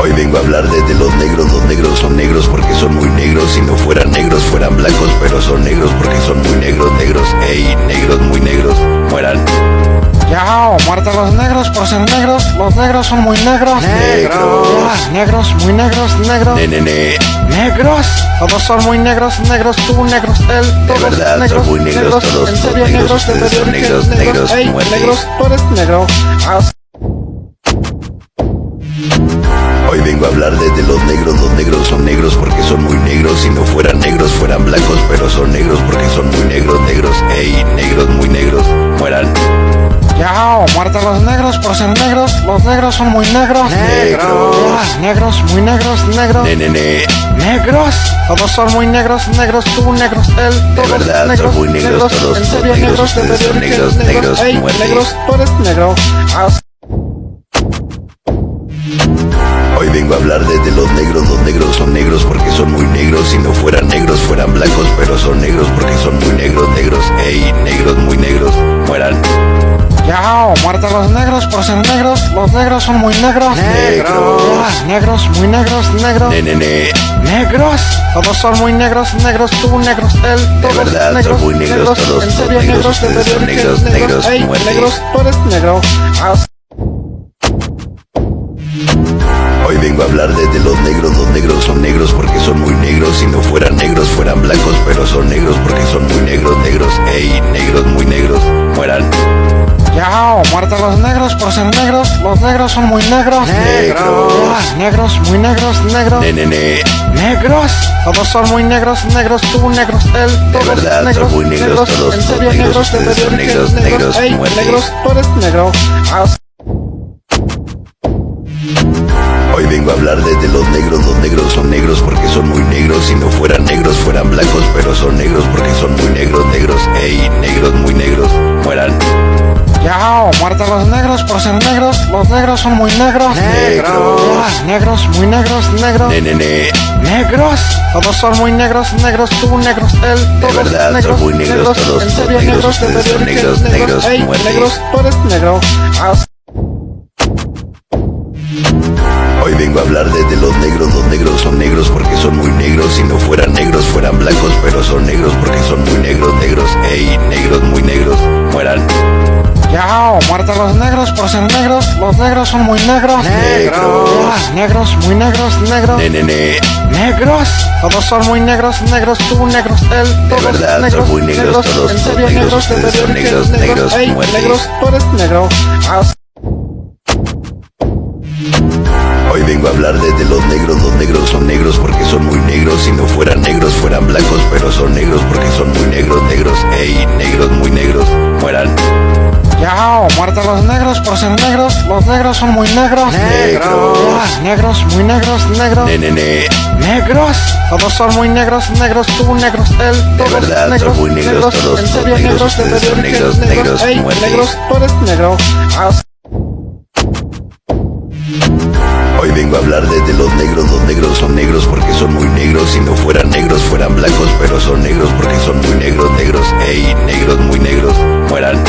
Hoy vengo a hablar de, los negros, los negros son negros porque son muy negros, si no fueran negros fueran blancos, pero son negros porque son muy negros, negros, ey, negros muy negros, mueran. Yao, muerta los negros por ser negros, los negros son muy negros. Negros. negros, muy negros, negros. Negros, todos son muy negros, negros, tú negros, él, todos de verdad, negros, son muy negros, todos en son serio negros, negros, ustedes son negros, negros, ey, muerte. negros, tú eres negro. Ah, Hoy vengo a hablar de, de los negros, los negros son negros porque son muy negros, si no fueran negros fueran blancos, pero son negros porque son muy negros, negros, ey, negros muy negros, mueran. Yao, muerta los negros por ser negros, los negros son muy negros. Negros. negros, muy negros, negros. Nene, Negros, todos son muy negros, negros, tú negros, él, todos verdad, negros, son muy negros, todos en serio negros, negros, de ustedes son verdad, negros, negros, ey, negros, tú eres negro. Ah, Hoy vengo a hablar de, de los negros, los negros son negros porque son muy negros, si no fueran negros fueran blancos, pero son negros porque son muy negros, negros, ey, negros muy negros, mueran. Yao, muerta los negros por ser negros, los negros son muy negros. Negros. negros, muy negros, negros. Nene, Negros, todos son muy negros, negros, tú negros, él, todos verdad, son negros, muy negros, todos en son serio negros, negros, de ustedes son verdad, negros, negros, ey, muerte. negros, tú eres negro. Ah, vengo a hablar de, de los negros, los negros son negros porque son muy negros, si no fueran negros fueran blancos, pero son negros porque son muy negros, negros, ey, negros muy negros, mueran. Yao, muerta los negros por ser negros, los negros son muy negros. Negros. negros, muy negros, negros. Nene, Negros, todos son muy negros, negros, tú negros, él, todos verdad, son negros, muy negros, todos en son serio negros, negros, de ustedes son verdad, negros, negros, ey, muerte. negros, tú eres negro. Ah, hablar de, de los negros, los negros son negros porque son muy negros, si no fueran negros fueran blancos, pero son negros porque son muy negros, negros, ey, negros muy negros, mueran. Yao, muerta los negros por ser negros, los negros son muy negros. Negros. negros, muy negros, negros. Negros, todos son muy negros, negros, tú negros, él, todos verdad, son negros, muy negros, todos son serio negros, negros, de ustedes son verdad, negros, negros, ey, muerte. negros, tú eres negro. Ah, vengo a hablar de, de los negros, los negros son negros porque son muy negros, si no fueran negros fueran blancos, pero son negros porque son muy negros, negros, ey, negros muy negros, mueran. Yao, muerta los negros por ser negros, los negros son muy negros. Negros. negros, muy negros, negros. Nene, Negros, todos son muy negros, negros, tú negros, él, todos verdad, son negros, muy negros, todos en son serio negros, negros, de ustedes son verdad, negros, negros, ey, muerte. negros, tú eres negro. Vengo a hablar de, de los negros, los negros son negros porque son muy negros, si no fueran negros fueran blancos, pero son negros porque son muy negros, negros, ey, negros muy negros, mueran. Yao, muerta los negros por ser negros, los negros son muy negros. Negros. negros, muy negros, negros. Negros, todos son muy negros, negros, tú negros, él, todos verdad, son negros, muy negros, todos en son serio negros, negros, de ustedes son verdad, negros, negros, muerte. negros, tú eres negro. Ah, Hoy vengo a hablar de, de los negros, los negros son negros porque son muy negros, si no fueran negros fueran blancos, pero son negros porque son muy negros, negros, ey, negros muy negros, mueran.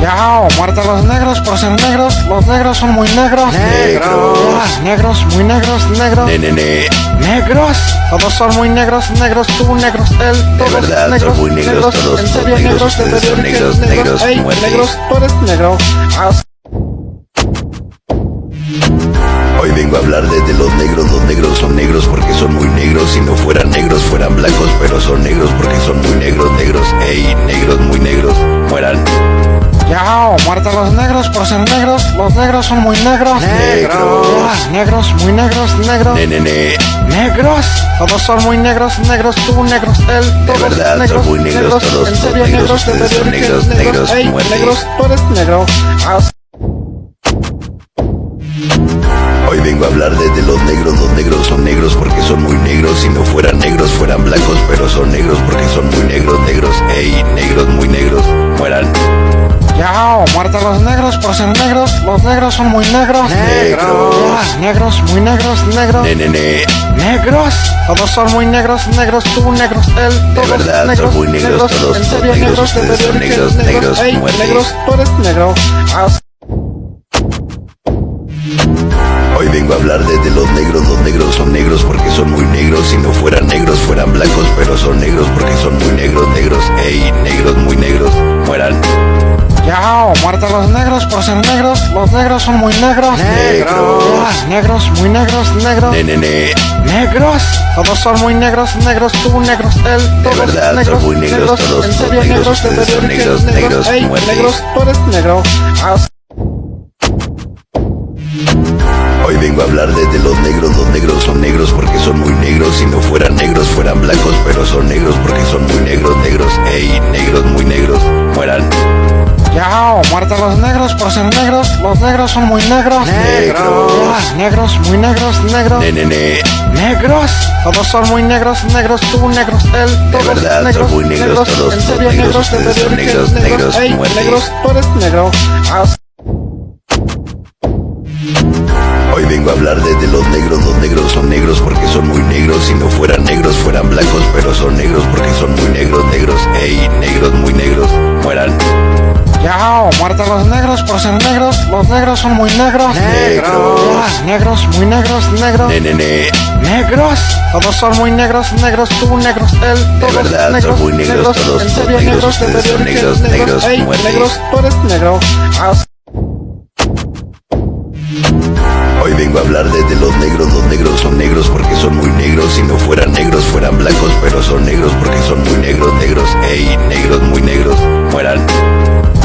Yao, muerta los negros por ser negros, los negros son muy negros. Negros. negros, muy negros, negros. Nene, Negros, todos son muy negros, negros, tú negros, él, todos verdad, son negros, muy negros, todos en son serio negros, negros, de ustedes son negros, negros, ey, muerte. negros, tú eres negro. Vengo a hablar de, de los negros, los negros son negros porque son muy negros, si no fueran negros fueran blancos, pero son negros porque son muy negros, negros, ey, negros muy negros, mueran. Yao, muerta los negros por ser negros, los negros son muy negros. Negros. negros, muy negros, negros. Nene, Negros, todos son muy negros, negros, tú negros, él, todos verdad, son negros, muy negros, todos en son serio negros, negros, de ustedes son negros, negros, ey, muerte. negros, tú eres negro. Ah, vengo a hablar de, de los negros, los negros son negros porque son muy negros, si no fueran negros fueran blancos, pero son negros porque son muy negros, negros, ey, negros muy negros, mueran. Yao, muerta los negros por ser negros, los negros son muy negros. Negros. negros, muy negros, negros. Nene, Negros, todos son muy negros, negros, tú negros, él, todos verdad, son negros, muy negros, todos en son negros, negros, de ustedes son verdad, negros, negros, muerte. negros, tú eres negro. Ah, hoy a hablar de, de los negros, los negros son negros porque son muy negros, si no fueran negros fueran blancos, pero son negros porque son muy negros, negros, ey, negros muy negros, mueran. Yao, muerte a los negros por ser negros. Los negros son muy negros. Negros. Negros, muy negros, negros. Nenene, Negros. Todos son muy negros, negros, tú negros, él, todos verdad, son negros, muy negros, negros, todos en son serio negros, negros, de ustedes son verdad que negros, eres negros, ey, muerte. negros, tú eres negro. Ah, hoy vengo a hablar de, de los negros, los negros son negros porque son muy negros, si no fueran negros fueran blancos, pero son negros porque son muy negros, negros, ey, negros muy negros, mueran. Yao, muerte a los negros por ser negros. Los negros son muy negros. Negros. Negros, muy negros, negros. Nenene, Negros, todos son muy negros, negros, tú negros, él, todos verdad, son negros, muy negros, todos en son serio negros, negros, de ustedes son verdad que negros, eres negros, ey, muerte. negros, tú eres negro. Ah, hoy vengo a hablar de, de los negros, los negros son negros porque son muy negros, si no fueran negros fueran blancos, pero son negros porque son muy negros, negros, ey, negros muy negros, mueran. Yao, muerte a los negros por ser negros. Los negros son muy negros. Negros. Ah, negros, muy negros, negros. Negros, todos son muy negros, negros, tú negros, él, todos verdad, son negros, muy negros, todos en son serio negros, negros, de ustedes son verdad negros, negros, negros. Ah, vengo a hablar de, de los negros, los negros son negros porque son muy negros, si no fueran negros fueran blancos, pero son negros porque son muy negros, negros, ey, negros muy negros, mueran.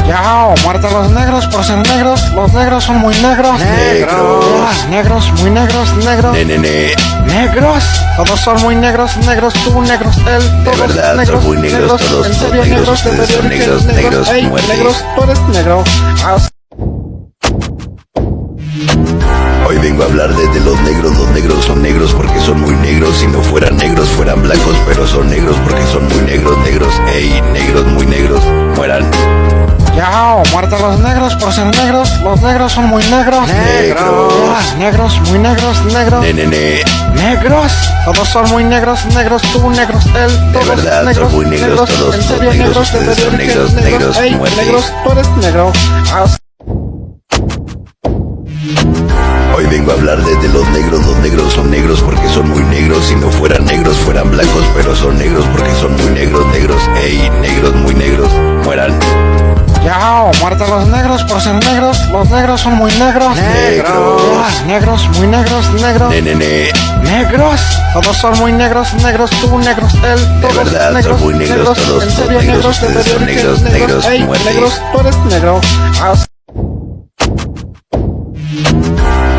Yao, muerte a los negros por ser negros. Los negros son muy negros. Negros. Negros, muy negros, negros. Nenene, Negros, todos son muy negros, negros, tú negros, él, todos verdad, son negros, muy negros, todos en son serio negros, negros, de son verdad negros, negros, ey, muerte. negros, tú eres negro. Hoy vengo a hablar de, de los negros, los negros son negros porque son muy negros, si no fueran negros fueran blancos, pero son negros porque son muy negros, negros, ey, negros muy negros, mueran. Yao, muerte a los negros por ser negros. Los negros son muy negros. Negros. Ah, negros, muy negros, negros. Nenene, Negros, todos son muy negros, negros, tú negros, él, todos verdad, son negros, muy negros, todos en son serio negros, negros, de ustedes son verdad negros, eres negros, ey, muerte. negros, tú eres negro. Hoy vengo a hablar de, de los negros, los negros son negros porque son muy negros, si no fueran negros fueran blancos, pero son negros porque son muy negros, negros, ey, negros muy negros, mueran. Yao, muerte a los negros por ser negros. Los negros son muy negros. Negros. Ah, negros, muy negros, negros. Nenene, Negros, todos son muy negros, negros, tú negros, él, todos verdad, son negros, muy negros, todos son negros, negros, de ustedes son negros, eres negros, ey, negros, tú eres negro. Ah,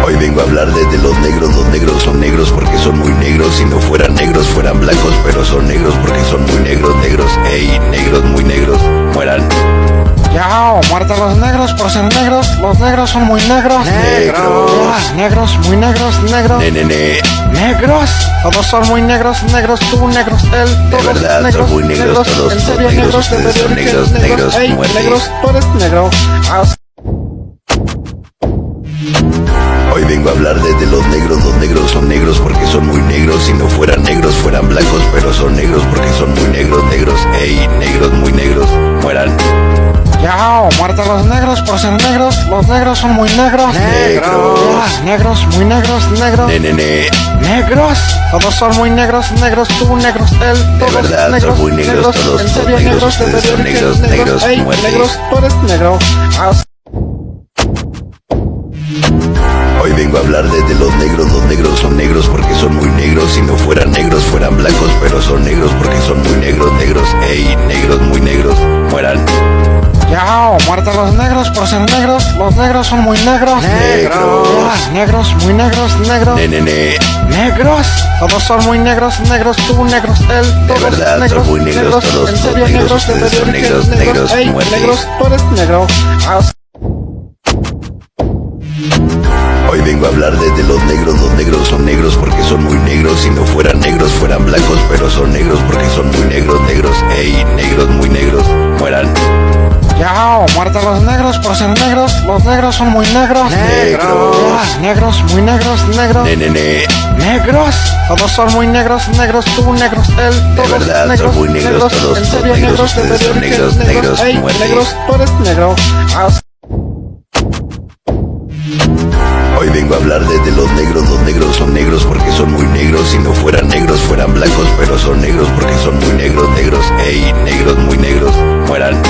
hoy vengo a hablar de, de los negros, los negros son negros porque son muy negros, si no fueran negros fueran blancos, pero son negros porque son muy negros, negros, ey, negros muy negros, mueran. Yao, muerte a los negros por ser negros. Los negros son muy negros. Negros. Ah, negros, muy negros, negros. Nenene, Negros, todos son muy negros, negros, tú negros, él, todos verdad, son negros, muy negros, todos en son serio negros, negros, de ustedes son verdad negros, negros, muerte. negros, tú eres negro. Ah, hoy vengo a hablar de, de los negros, los negros son negros porque son muy negros, si no fueran negros fueran blancos, pero son negros porque son muy negros, negros, ey, negros muy negros, mueran. Yao, muerte a los negros por ser negros. Los negros son muy negros. Negros. Negros, muy negros, negros. Nenene, Negros, todos son muy negros, negros, tú negros, él, todos verdad, son negros, muy negros, todos en son serio negros, negros, de ustedes son verdad negros, negros, ey, negros, tú eres negro. Hoy vengo a hablar de, de los negros, los negros son negros porque son muy negros, si no fueran negros fueran blancos, pero son negros porque son muy negros, negros, ey, negros muy negros, mueran. Yao, muerte a los negros por ser negros. Los negros son muy negros. Negros. Negros, muy negros, negros. Nenene, Negros, todos son muy negros, negros, tú negros, él, todos verdad, son negros, muy negros, todos en son serio negros, negros, de ustedes son verdad que negros, eres negros, ey, muerte. negros, tú eres negro. Ah, hoy vengo a hablar de, de los negros, los negros son negros porque son muy negros, si no fueran negros fueran blancos, pero son negros porque son muy negros, negros, ey, negros muy negros, mueran. Yao, muerte a los negros por ser negros. Los negros son muy negros. Negros. Ah, negros, muy negros, negros. Nenene, Negros, todos son muy negros, negros, tú negros, él, todos verdad, son negros, muy negros, todos en son serio negros, negros, de ustedes son verdad negros, negros, ey, muerte. negros, tú eres negro. A hablar de, de los negros, los negros son negros porque son muy negros, si no fueran negros fueran blancos, pero son negros porque son muy negros, negros, ey, negros muy negros, mueran.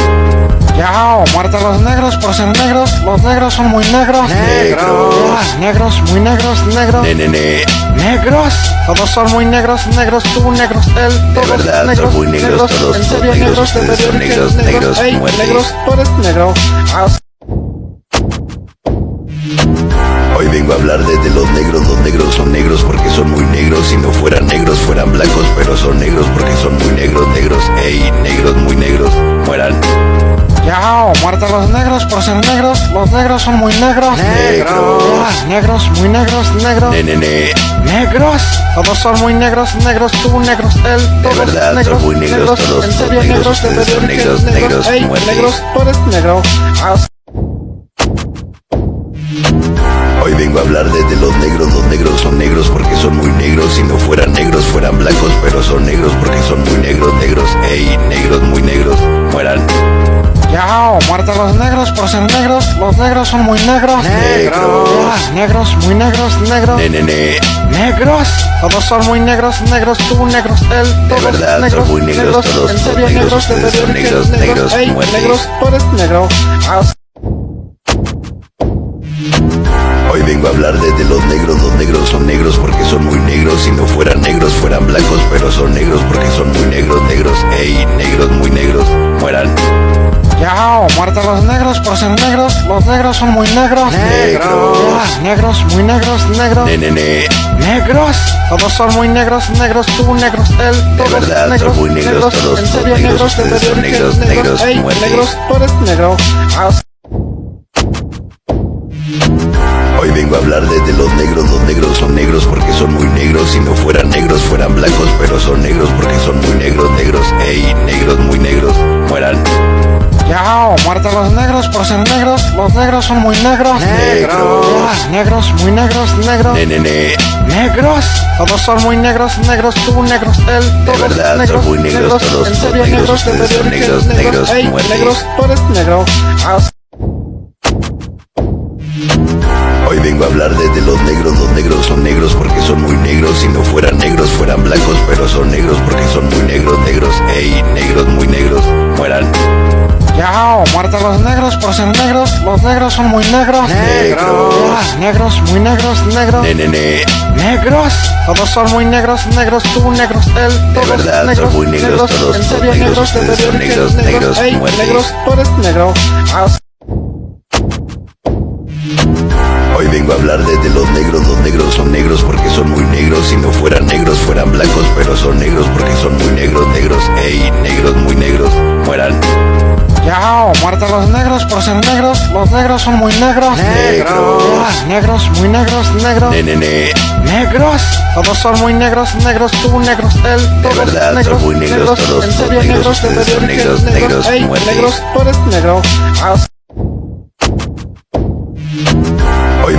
Yao, muerta los negros por ser negros, los negros son muy negros. Negros. Ah, negros, muy negros, negros. Ne, ne, ne. Negros, todos son muy negros, negros, tú negros, él, todos verdad, negros, son muy negros, todos en negros, negros, de ustedes son que negros, negros, ey, muerte. negros, tú eres negro. Ah, A hablar de, de los negros, los negros son negros porque son muy negros, si no fueran negros fueran blancos, pero son negros porque son muy negros, negros, ey, negros muy negros, mueran. Yao, muerta los negros por ser negros, los negros son muy negros. Negros. Negros, muy negros, negros. Ne, ne, ne. Negros, todos son muy negros, negros, tú negros, él, todos verdad, negros, son muy negros, todos en son serio negros, negros, de ustedes son negros, negros, ey, muerte. negros, tú eres negro. Ah, Hoy vengo a hablar de, de los negros, los negros son negros porque son muy negros, si no fueran negros fueran blancos, pero son negros porque son muy negros, negros, ey, negros muy negros, mueran. Yao, muerta los negros por ser negros, los negros son muy negros. Negros. Negros, muy negros, negros. Ne, ne, ne. Negros, todos son muy negros, negros, tú negros, él, todos verdad, son negros, muy negros, todos en son serio negros, negros, de ustedes son verdad negros, negros, ey, muerte. negros, tú eres negro. Vengo a hablar de, de los negros, los negros son negros porque son muy negros, si no fueran negros fueran blancos, pero son negros porque son muy negros, negros, ey, negros muy negros, mueran. Yao, muerta los negros por ser negros, los negros son muy negros. Negros. Ah, negros, muy negros, negros. Ne, ne, ne. Negros, todos son muy negros, negros, tú negros, él, todos verdad, son negros, muy negros, todos en son serio negros, negros, de ustedes son negros, negros, muerte. negros, tú eres negro. Ah, Hoy vengo a hablar de, de los negros, los negros son negros porque son muy negros, si no fueran negros fueran blancos, pero son negros porque son muy negros, negros, ey, negros muy negros, mueran. Yao, muerta los negros por ser negros, los negros son muy negros. Negros. Negros, muy negros, negros. Ne, ne, ne. Negros, todos son muy negros, negros, tú negros, él, todos verdad, son negros, muy negros, todos en son serio negros, negros, de ustedes son verdad negros, negros, muerte. negros, tú eres negro. Hoy vengo a hablar de, de los negros, los negros son negros porque son muy negros, si no fueran negros fueran blancos, pero son negros porque son muy negros, negros, ey, negros muy negros, mueran. Yao, muerta los negros por ser negros, los negros son muy negros. Negros. Negros, muy negros, negros. Ne, ne, ne. Negros, todos son muy negros, negros, tú negros, él, todos verdad, son negros, muy negros, todos en son serio negros, negros, de ustedes son verdad que negros, negros, ey, muerte. negros, tú eres negro. Ah, Hoy vengo a hablar de, de los negros, los negros son negros porque son muy negros, si no fueran negros fueran blancos, pero son negros porque son muy negros, negros, ey, negros muy negros, mueran. Yao, muerta los negros por ser negros, los negros son muy negros. Negros. Ah, negros, muy negros, negros. Ne, ne, ne. Negros, todos son muy negros, negros, tú negros, él, todos verdad, son negros, muy negros, todos en son serio negros, negros, de ustedes son verdad negros, negros, ey, muerte. negros, tú eres negro. Ah,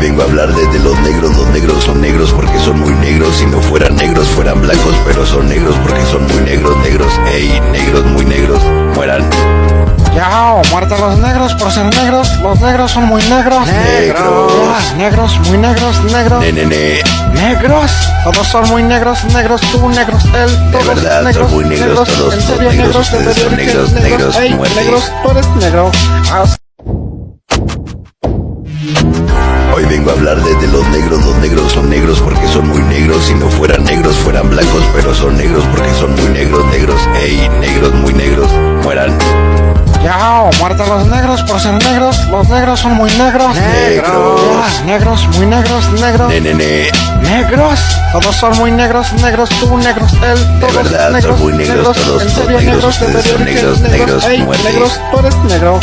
vengo a hablar de, de los negros, los negros son negros porque son muy negros, si no fueran negros fueran blancos, pero son negros porque son muy negros, negros, ey, negros muy negros, mueran. Yao, muerta los negros por ser negros, los negros son muy negros. Negros. Negros, muy negros, negros. Ne, ne, ne. Negros, todos son muy negros, negros, tú negros, él, todos verdad, son negros, muy negros, todos son negros, negros, de son verdad negros, negros, ey, muerte. negros, tú eres negro. Ah, Hoy vengo a hablar de, de los negros, los negros son negros porque son muy negros, si no fueran negros fueran blancos, pero son negros porque son muy negros, negros, ey, negros muy negros, mueran. Yao, muerta los negros por ser negros, los negros son muy negros. Negros. Ah, negros, muy negros, negros. Ne, ne, ne. Negros, todos son muy negros, negros, tú negros, él, todos verdad, son negros, muy negros, todos en son serio negros, negros, de ustedes son verdad que negros, negros, ey, negros, tú eres negro.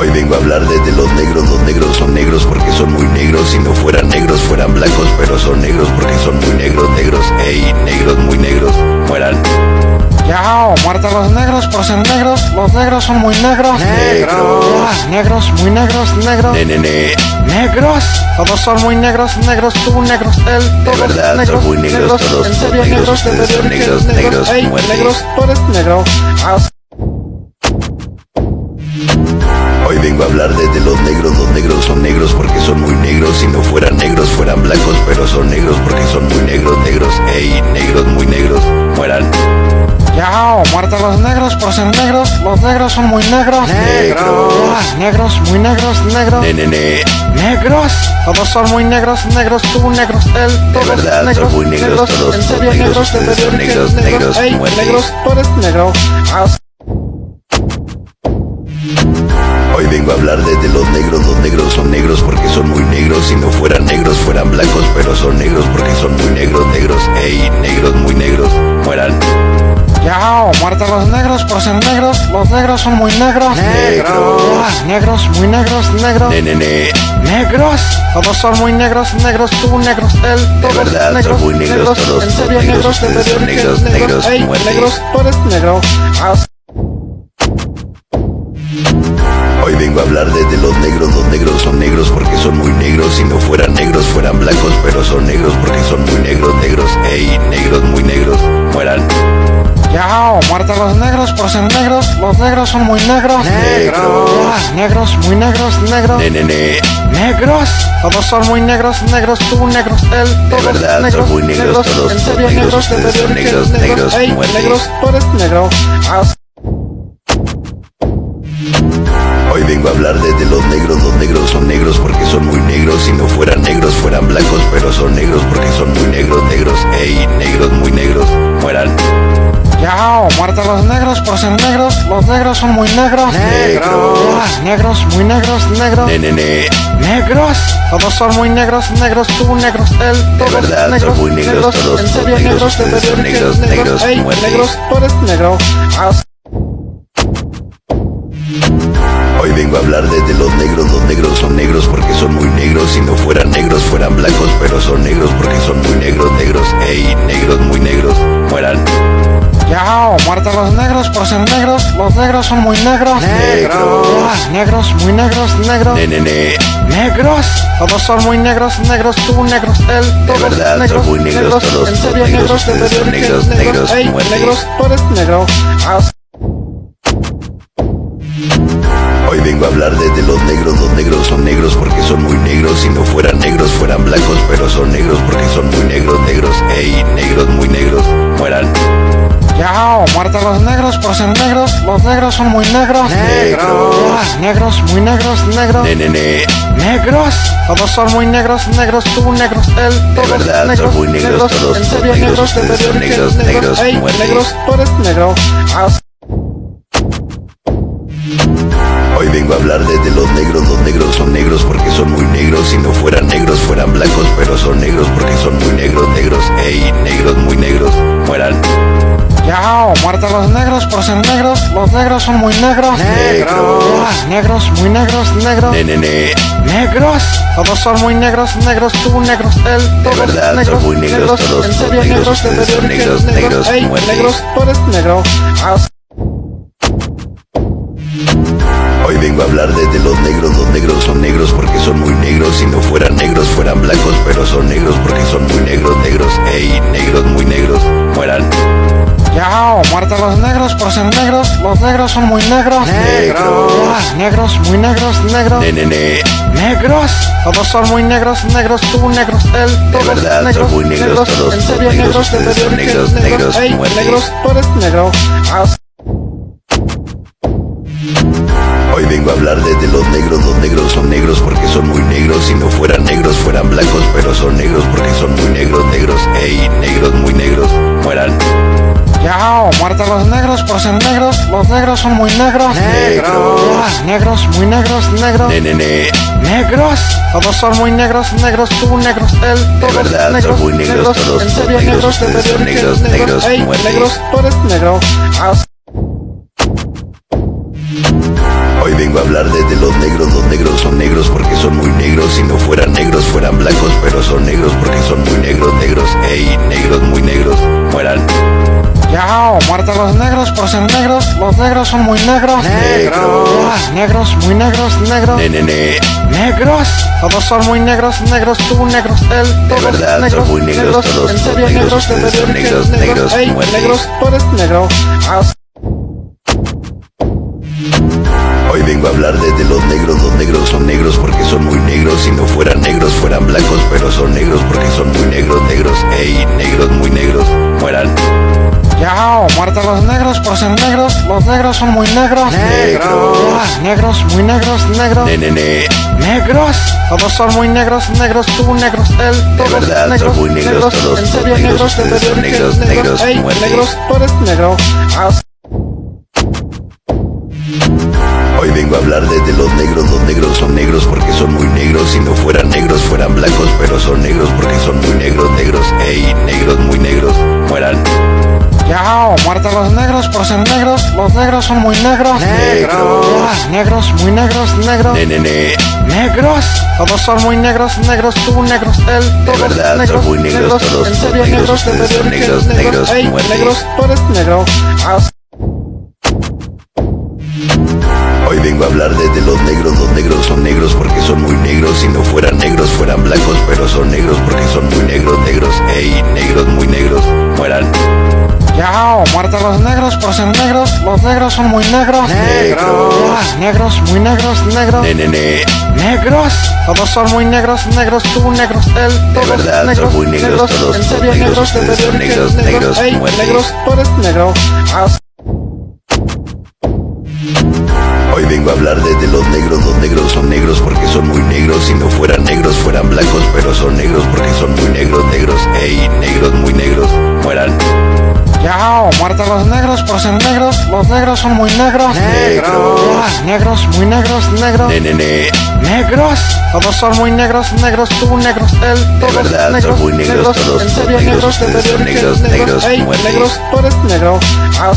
Hoy vengo a hablar de, de los negros, los negros son negros porque son muy negros, si no fueran negros fueran blancos, pero son negros porque son muy negros, negros, ey, negros muy negros, mueran. Yao, muerta los negros por ser negros, los negros son muy negros. Negros. Ah, negros, muy negros, negros. Ne, ne, ne. Negros, todos son muy negros, negros, tú negros, él, todos verdad, son negros, muy negros, todos en son serio negros, negros, de ustedes son verdad negros, negros, ey, muerte. negros, tú eres negro. Ah, vengo a hablar de, de los negros, los negros son negros porque son muy negros, si no fueran negros fueran blancos, pero son negros porque son muy negros, negros, ey, negros muy negros, mueran. Yao, muerte los negros por ser negros, los negros son muy negros. Negros. Ah, negros, muy negros, negros. Ne, ne, ne. Negros, todos son muy negros, negros, tú negros, él, todos verdad, son negros, muy negros, todos en son serio negros, negros, ustedes de son verdad que negros, negros, ey, muerte. negros, tú eres negro. Ah, a hablar de, de los negros, los negros son negros porque son muy negros, si no fueran negros fueran blancos, pero son negros porque son muy negros, negros, ey, negros muy negros, mueran. Yao, muerte los negros por ser negros, los negros son muy negros. Negros. Ah, negros, muy negros, negros. Ne, ne, ne. Negros, todos son muy negros, negros, tú negros, él, todos verdad, son negros, muy negros, todos en son negros, negros, de ustedes son verdad negros, negros, negros, tú eres negro. Vengo a hablar de, de los negros, los negros son negros porque son muy negros, si no fueran negros fueran blancos, pero son negros porque son muy negros, negros, ey, negros muy negros, mueran. Yao, muerte a los negros por ser negros, los negros son muy negros. Negros. Negros, muy negros, negros. Ne, ne, ne. Negros, todos son muy negros, negros, tú negros, él, todos verdad, negros, son muy negros, todos en son serio negros, negros, de ustedes son verdad que negros, negros, ey, muerte. negros, tú eres negro. Ah, Hoy vengo a hablar de, de los negros, los negros son negros porque son muy negros, si no fueran negros fueran blancos, pero son negros porque son muy negros, negros, ey, negros muy negros, mueran. Yao, muerte a los negros por ser negros, los negros son muy negros. Negros. Negros, muy negros, negros. Ne, ne, ne. Negros, todos son muy negros, negros, tú negros, él, todos verdad, son negros, muy negros, todos en son serio negros, negros, de ustedes son verdad que negros, negros, ey, muerte. negros, tú eres negro. Ah, Hoy vengo a hablar de, de los negros, los negros son negros porque son muy negros, si no fueran negros fueran blancos, pero son negros porque son muy negros, negros, ey, negros muy negros, mueran. Yao, muerte a los negros por ser negros, los negros son muy negros. Negros. Negros, muy negros, negros. Ne, ne, ne. Negros, todos son muy negros, negros, tú negros, él, todos verdad, son negros, muy negros, todos en son serio negros, negros, de ustedes son negros, negros, muerte. negros, tú eres negro. Ah, vengo a hablar de, de los negros, los negros son negros porque son muy negros, si no fueran negros fueran blancos, pero son negros porque son muy negros, negros, ey, negros muy negros, mueran. Yao, muerte a los negros por ser negros, los negros son muy negros. Negros. Negros, muy negros, negros. Ne, ne, ne. Negros, todos son muy negros, negros, tú negros, él, todos verdad, son negros, muy negros, todos en son serio negros, negros, de ustedes son verdad que negros, negros, ey, muerte. negros, tú eres negro. Ah, Hoy vengo a hablar de, de los negros, los negros son negros porque son muy negros, si no fueran negros fueran blancos, pero son negros porque son muy negros, negros, ey, negros muy negros, mueran. Yao, muerte a los negros por ser negros, los negros son muy negros. Negros. Negros, muy negros, negros. Ne, ne, ne. Negros, todos son muy negros, negros, tú negros, él, todos verdad, son negros, muy negros, todos en son serio negros, negros, de ustedes son verdad negros, negros, ey, muerte. negros, tú eres negro. Ah, Hoy vengo a hablar de, de los negros, los negros son negros porque son muy negros, si no fueran negros fueran blancos, pero son negros porque son muy negros, negros, ey, negros muy negros, mueran. Yao, muerte a los negros por ser negros, los negros son muy negros. Negros. Negros, muy negros, negros. Ne, ne, ne. Negros, todos son muy negros, negros, tú negros, él, todos verdad, son negros, muy negros, todos en negros, negros, ustedes son verdad que negros, negros, ey, negros, tú eres negro. Ah, vengo a hablar de, de los negros, los negros son negros porque son muy negros, si no fueran negros fueran blancos, pero son negros porque son muy negros, negros, ey, negros muy negros, mueran. Yao, muerte a los negros por ser negros, los negros son muy negros. Negros. Ah, negros, muy negros, negros. Ne, ne, ne. Negros, todos son muy negros, negros, tú negros, él, todos verdad, son negros, muy negros, todos en son serio negros, negros, de ustedes son verdad negros, negros, ey, muerte. negros, tú eres negro. Ah, A hablar de, de los negros, los negros son negros porque son muy negros, si no fueran negros fueran blancos, pero son negros porque son muy negros, negros, ey, negros muy negros, mueran. Yao, muerte a los negros por ser negros, los negros son muy negros. Negros. Ah, negros, muy negros, negros. Ne, ne, ne. Negros, todos son muy negros, negros, tú negros, él, todos verdad, son negros, muy negros, todos en son serio negros, negros, de ustedes son verdad que negros, negros, ey, muerte. negros, tú eres negro. Ah, Hoy vengo a hablar de, de los negros, los negros son negros porque son muy negros, si no fueran negros fueran blancos, pero son negros porque son muy negros, negros, ey, negros, muy negros, mueran. Yao, muerta los negros por ser negros, los negros son muy negros. Negros. Negros, muy negros, negros. Nenene, Negros, todos son muy negros, negros, tú negros, él, todos verdad, son negros, muy negros, todos en son serio negros, negros, ustedes son negros, negros, muerte. negros, tú eres negro. Ah, vengo a hablar de, de los negros, los negros son negros porque son muy negros, si no fueran negros fueran blancos, pero son negros porque son muy negros, negros, ey, negros, muy negros, mueran. Yao, muerta los negros por ser negros, los negros son muy negros. Negros. Negros, muy negros, negros. Nenene, Negros, todos son muy negros, negros, tú negros, él, todos verdad, son negros, muy negros, todos en son serio negros, negros, de ustedes son negros, negros, muerte. negros, tú eres negro. Ah, Hoy vengo a hablar de, de los negros, los negros son negros porque son muy negros, si no fueran negros fueran blancos, pero son negros porque son muy negros, negros, ey, negros, muy negros, mueran. Yao, muerta los negros por ser negros, los negros son muy negros. Negros. Ah, negros, muy negros, negros. Nenene, Negros, todos son muy negros, negros, tú negros, él, todos verdad, son negros, muy negros, todos en son serio negros, negros, de ustedes son verdad negros, negros, muerte. negros, tú eres negro. Ah, Hoy vengo a hablar de, de los negros, los negros son negros porque son muy negros, si no fueran negros fueran blancos, pero son negros porque son muy negros, negros, ey, negros, muy negros, mueran. Yao, muerta los negros por ser negros, los negros son muy negros. Negros. Negros, muy negros, negros. Negros, todos son muy negros, negros, tú negros, él, todos verdad, son negros, muy negros, todos en son serio negros, negros, de son verdad negros, negros, ey, muerte. negros, tú eres negro. Ah,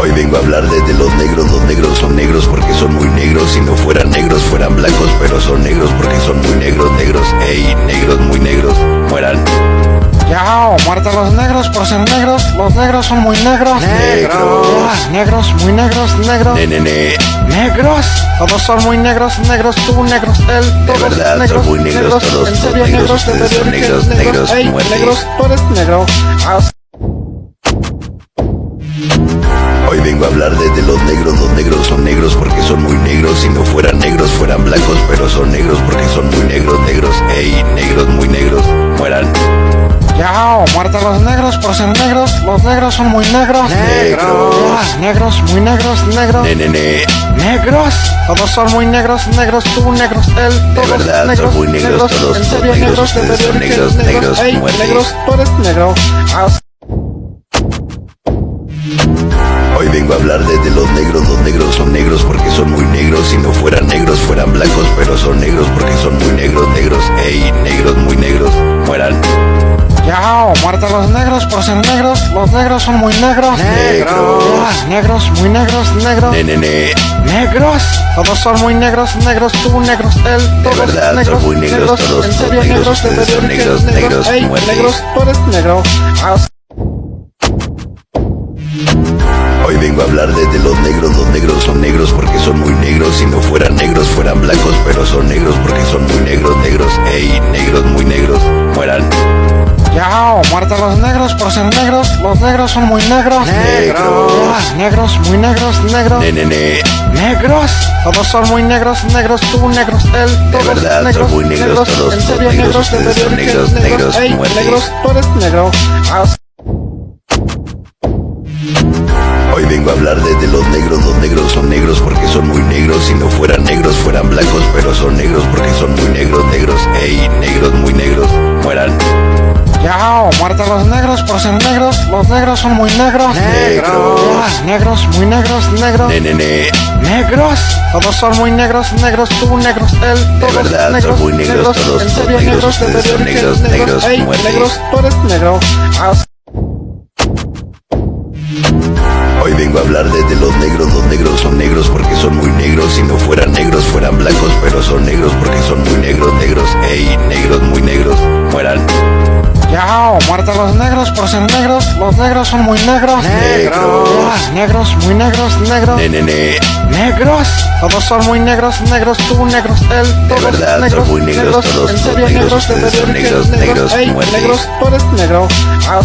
hoy vengo a hablar de, de los negros, los negros son negros porque son muy negros, si no fueran negros fueran blancos, pero son negros porque son muy negros, negros, ey, negros, muy negros, mueran. Yao, muerta los negros por ser negros, los negros son muy negros. Negros. Negros, muy negros, negros. Nenene, Negros, todos son muy negros, negros, tú negros, él, todos verdad, son negros, muy negros, todos en son serio negros, negros, de ustedes son verdad negros, negros, muerte. negros, tú eres negro. Ah, hoy vengo a hablar de, de los negros, los negros son negros porque son muy negros, si no fueran negros fueran blancos, pero son negros porque son muy negros, negros, ey, negros, muy negros, mueran. Yao, muerta los negros por ser negros, los negros son muy negros. Negros. Negros, muy negros, negros. Nenene, Negros, todos son muy negros, negros, tú negros, él, todos verdad, son negros, muy negros, todos en son serio negros, negros, de ustedes son verdad que negros, negros, ey, muerte. negros, tú eres negro. Ah, hoy vengo a hablar de, de los negros, los negros son negros porque son muy negros, si no fueran negros fueran blancos, pero son negros porque son muy negros, negros, ey, negros, muy negros, mueran. Yao, muerta los negros por ser negros, los negros son muy negros. Negros. Negros, muy negros, negros. Nenene, Negros, todos son muy negros, negros, tú negros, él, todos verdad, son negros, muy negros, todos en son negros, negros, de ustedes son verdad negros, negros, muerte. negros, tú eres negro. Ah, hoy vengo a hablar de, de los negros, los negros son negros porque son muy negros, si no fueran negros fueran blancos, pero son negros porque son muy negros, negros, ey, negros, muy negros, mueran. Yao, muerta los negros por ser negros, los negros son muy negros. Negros. Ah, negros, muy negros, negros. Negros, todos son muy negros, negros, tú negros, él, todos verdad, son negros, muy negros, todos en son serio negros, negros, de ustedes son verdad negros, negros, muerte. negros, tú eres negro. Ah, hoy vengo a hablar de, de los negros, los negros son negros porque son muy negros, si no fueran negros fueran blancos, pero son negros porque son muy negros, negros, ey, negros, muy negros, mueran. Yao, muerta los negros por ser negros, los negros son muy negros. Negros. Ah, negros, muy negros, negros. Nenene, Negros, todos son muy negros, negros, tú negros, él, todos verdad, son negros, muy negros, todos. En son serio negros, negros, de son negros, negros, muerte. negros, tú eres negro. Ah, vengo a hablar de, de los negros, los negros son negros porque son muy negros, si no fueran negros fueran blancos, pero son negros porque son muy negros, negros, ey, negros, muy negros, mueran. Yao, muerta los negros por ser negros, los negros son muy negros. Negros. Ah, negros, muy negros, negros. Nenene, Negros, todos son muy negros, negros, tú negros, él, todos verdad, son negros, muy negros, todos en son serio negros, negros, de ustedes son verdad que negros, negros, ey, muerte. negros, tú eres negro. Ah,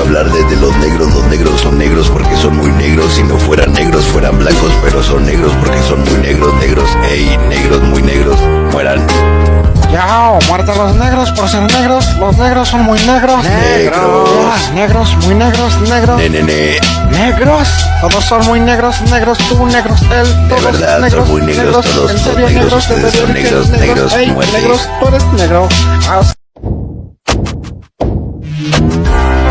a hablar de, de los negros, los negros son negros porque son muy negros, si no fueran negros fueran blancos, pero son negros porque son muy negros, negros, ey, negros, muy negros, mueran. Yao, muerta los negros por ser negros, los negros son muy negros. Negros. negros, muy negros, negros. Nenene, Negros, todos son muy negros, negros, tú negros, él, todos verdad, negros, son muy negros, todos son negros, negros, ustedes de son negros, negros, ey, muerte. negros, tú eres negro. Ah,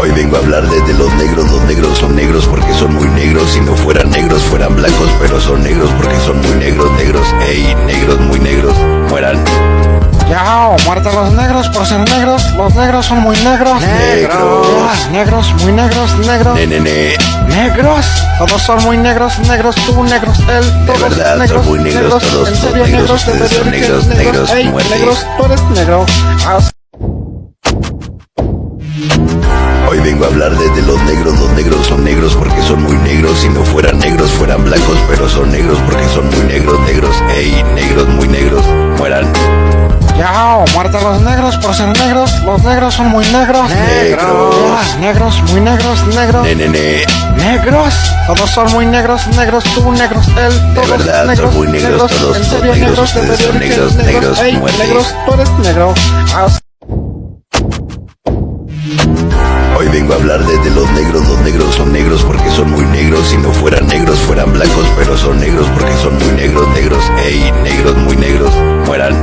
Hoy vengo a hablar de, de los negros, los negros son negros porque son muy negros, si no fueran negros fueran blancos, pero son negros porque son muy negros, negros, ey, negros, muy negros, mueran. Yao, muerta los negros por ser negros, los negros son muy negros. Negros. negros, muy negros, negros. Nenene, Negros, todos son muy negros, negros, tú negros, él, todos verdad, son negros, muy negros, todos en son serio negros, negros, de ustedes son verdad negros, negros, ey, muerte. negros, tú eres negro. Ah, Hoy vengo a hablar de, de los negros, los negros son negros porque son muy negros, si no fueran negros fueran blancos, pero son negros porque son muy negros, negros, ey, negros, muy negros, mueran. Yao, muerta los negros por ser negros, los negros son muy negros. Negros. negros, muy negros, negros. Nenene, Negros, todos son muy negros, negros, tú negros, él, todos verdad, son negros, muy negros, todos en son serio negros, negros, de ustedes son verdad negros, negros, ey, muerte. negros, tú eres negro. Ah, Hoy vengo a hablar de, de los negros, los negros son negros porque son muy negros, si no fueran negros fueran blancos, pero son negros porque son muy negros, negros, ey, negros, muy negros, mueran.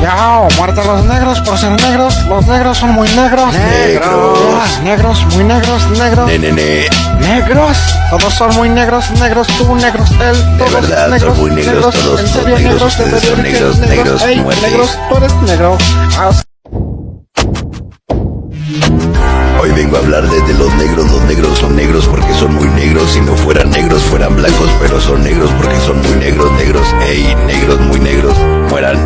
Yao, muerta los negros por ser negros, los negros son muy negros. Negros. negros, muy negros, negros. Nenene, Negros, todos son muy negros, negros, tú negros, él, todos verdad, son negros, muy negros, todos en son negros, negros, de ustedes son verdad que negros, negros, ey, muerte. negros, tú eres negro. Ah, vengo a hablar de, de los negros, los negros son negros porque son muy negros, si no fueran negros fueran blancos, pero son negros porque son muy negros, negros, ey, negros, muy negros, mueran.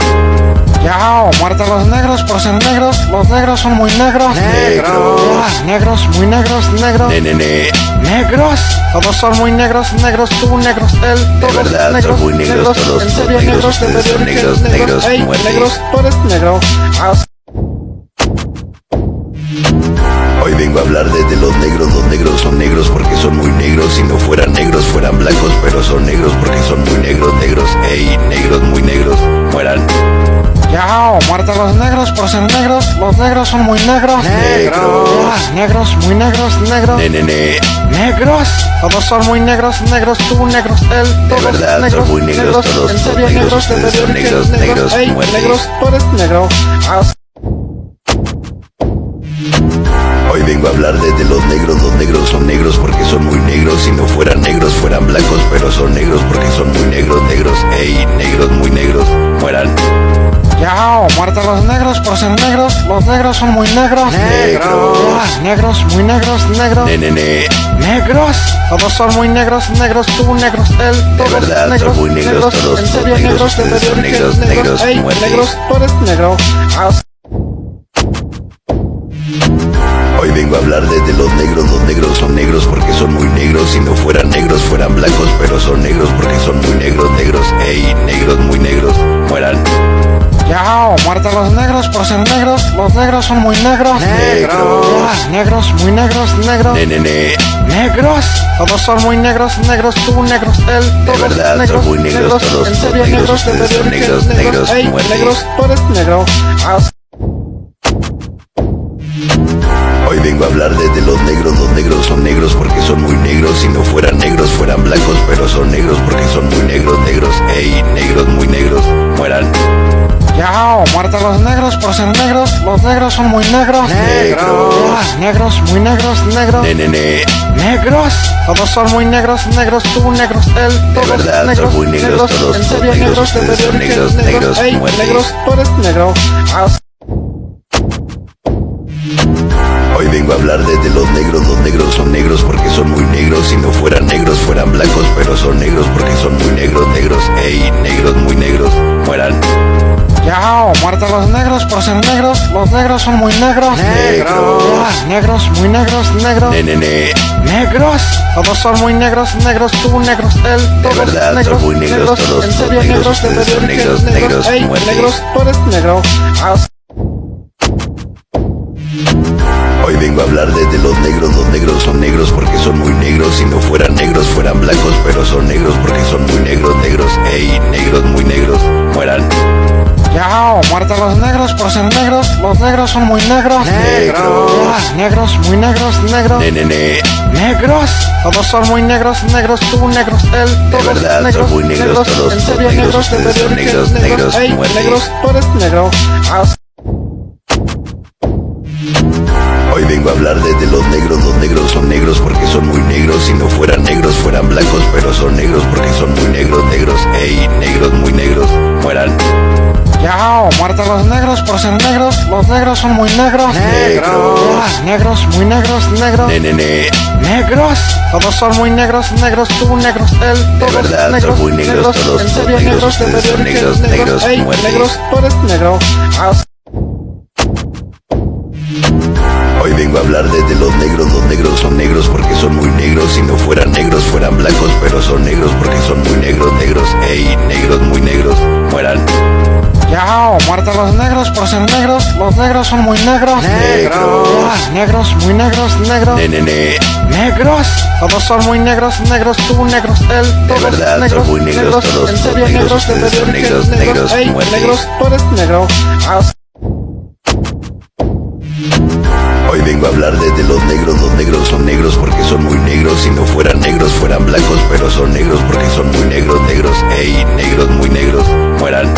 Yao, muerta los negros por ser negros, los negros son muy negros. Negros. negros, muy negros, negros. Nenene, Negros, todos son muy negros, negros, tú negros, él, todos verdad, son negros, muy negros, todos en son serio negros, negros, de ustedes son verdad que negros, negros, ey, muerte. negros, tú eres negro. Hoy vengo a hablar de, de los negros, los negros son negros porque son muy negros, si no fueran negros fueran blancos, pero son negros porque son muy negros, negros, ey, negros, muy negros, mueran. Yao, muerta los negros por ser negros, los negros son muy negros. Negros. negros, muy negros, negros. Nenene, Negros, todos son muy negros, negros, tú negros, él, todos verdad, son negros, muy negros, todos en son serio negros, negros, de ustedes son verdad negros, negros, ey, muerte. negros, tú eres negro. Hoy vengo a hablar de, de los negros, los negros son negros porque son muy negros, si no fueran negros fueran blancos, pero son negros porque son muy negros, negros, ey, negros, muy negros, mueran. Yao, muerta los negros por ser negros, los negros son muy negros. Negros. negros, muy negros, negros. Nenene, Negros, todos son muy negros, negros, tú negros, él, todos verdad, son negros, muy negros, todos en son negros, negros, de son verdad negros, negros, ey, negros, tú eres negro. Ah, Hoy vengo a hablar de, de los negros, los negros son negros porque son muy negros, si no fueran negros fueran blancos, pero son negros porque son muy negros, negros, ey, negros, muy negros, mueran. Yao, muerta los negros por ser negros, los negros son muy negros. Negros. negros, muy negros, negros. Nenene, Negros, todos son muy negros, negros, tú negros, él, todos verdad, son negros, muy negros, todos en son serio negros, negros, de ustedes son verdad negros, negros, muerte. negros, tú eres negro. Ah, vengo a hablar de, de los negros, los negros son negros porque son muy negros, si no fueran negros fueran blancos, pero son negros porque son muy negros, negros, ey, negros, muy negros, mueran. Yao, muerta los negros por ser negros, los negros son muy negros. Negros. negros, muy negros, negros. Nenene, Negros, todos son muy negros, negros, tú negros, él, todos verdad, son negros, muy negros, todos en son serio negros, negros, de ustedes son verdad negros, negros, ey, muerte. negros, tú eres negro. Hoy vengo a hablar de, de los negros, los negros son negros porque son muy negros, si no fueran negros fueran blancos, pero son negros porque son muy negros, negros, ey, negros, muy negros, mueran. Yao, muerta los negros por ser negros, los negros son muy negros. Negros. negros, muy negros, negros. Nenene, Negros, todos son muy negros, negros, tú negros, él, todos verdad, son negros, muy negros, todos en son serio negros, negros, de ustedes son verdad negros, negros, ey, muerte. negros, tú eres negro. Hoy vengo a hablar de, de los negros, los negros son negros porque son muy negros, si no fueran negros fueran blancos, pero son negros porque son muy negros, negros, ey, negros muy negros, mueran. Yao, muerte a los negros por ser negros. Los negros son muy negros. Negros. Ah, negros, muy negros, negros. Ne, ne, ne. Negros. Todos son muy negros, negros, tú negros, él, todos verdad, son negros, muy negros, todos en son serio negros, negros, ustedes de son verdad negros, negros, ey, muerte. negros, tú eres negro. Hoy vengo a hablar de, de los negros, los negros son negros porque son muy negros, si no fueran negros fueran blancos, pero son negros porque son muy negros, negros, ey, negros muy negros, mueran. Yao, muerte a los negros por ser negros. Los negros son muy negros. Negros. Ah, negros, muy negros, negros. Ne, ne, ne. Negros, todos son muy negros, negros, tú negros, él, todos verdad, son negros, muy negros, todos en son serio negros, negros, de ustedes son verdad que negros, negros, ey, muerte. negros, tú eres negro. Ah, A hablar de, de los negros, los negros son negros porque son muy negros, si no fueran negros fueran blancos, pero son negros porque son muy negros, negros, ey, negros muy negros, mueran. Yao, muerte a los negros por ser negros. Los negros son muy negros. Negros. Negros, muy negros, negros. Ne, ne, ne. Negros, todos son muy negros, negros, tú negros, él, todos verdad, son negros, muy negros, todos en son negros, negros, de son verdad negros, negros, negros, tú eres negro. Ah, Hoy vengo a hablar de, de los negros, los negros son negros porque son muy negros, si no fueran negros fueran blancos, pero son negros porque son muy negros, negros, ey, negros muy negros, mueran.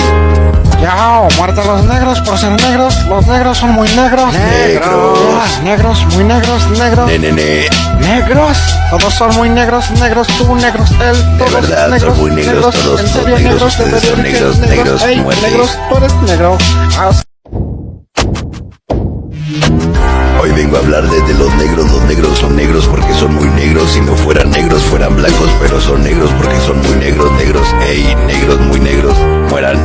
Yao, muerte a los negros por ser negros. Los negros son muy negros. Negros. Negros, muy negros, negros. Ne, ne, ne. Negros, todos son muy negros, negros, tú negros, él, todos verdad, son negros, muy negros, todos son serio negros, negros, de ustedes son verdad negros, negros, ey, muerte. negros, tú eres negro. Hoy vengo a hablar de, de los negros, los negros son negros porque son muy negros, si no fueran negros fueran blancos, pero son negros porque son muy negros, negros, ey, negros muy negros, mueran.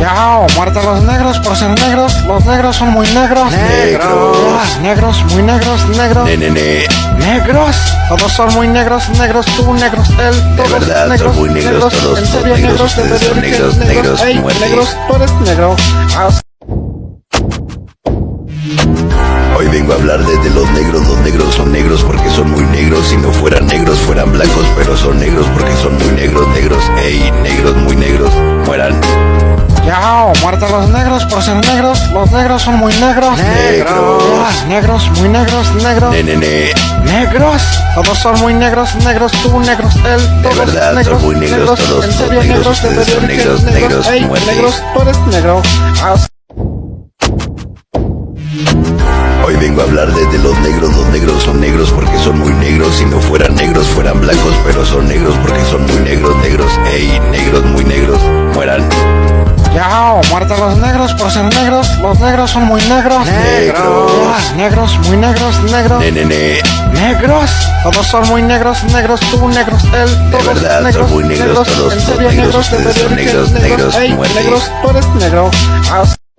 Yao, muerte a los negros por ser negros. Los negros son muy negros. Negros. Ah, negros, muy negros, negros. Ne, ne, ne. Negros, todos son muy negros, negros, tú negros, él, todos verdad, son negros, muy negros, todos en son serio negros, negros, de ustedes son verdad negros, negros, ey, muerte. negros, tú eres negro. Hoy vengo a hablar de, de los negros, los negros son negros porque son muy negros, si no fueran negros fueran blancos, pero son negros porque son muy negros, negros, ey, negros muy negros, mueran. Yao, muerte a los negros por ser negros. Los negros son muy negros. Negros. Negros, muy negros, negros. Ne, ne, ne. Negros, todos son muy negros, negros, tú negros, él, todos verdad, son negros, muy negros, todos en son serio negros, negros, de ustedes son verdad que negros, negros, ey, muerte. negros, tú eres negro. Vengo a hablar de, de los negros, los negros son negros porque son muy negros, si no fueran negros fueran blancos, pero son negros porque son muy negros, negros, ey, negros muy negros, mueran. Yao, muerte a los negros por ser negros. Los negros son muy negros. Negros. Negros, muy negros, negros. Ne, ne, ne. Negros, todos son muy negros, negros, tú negros, él, todos verdad, son negros, muy negros, todos en son serio negros, negros, de son verdad negros, negros, negros, tú eres negro. Ah, Hoy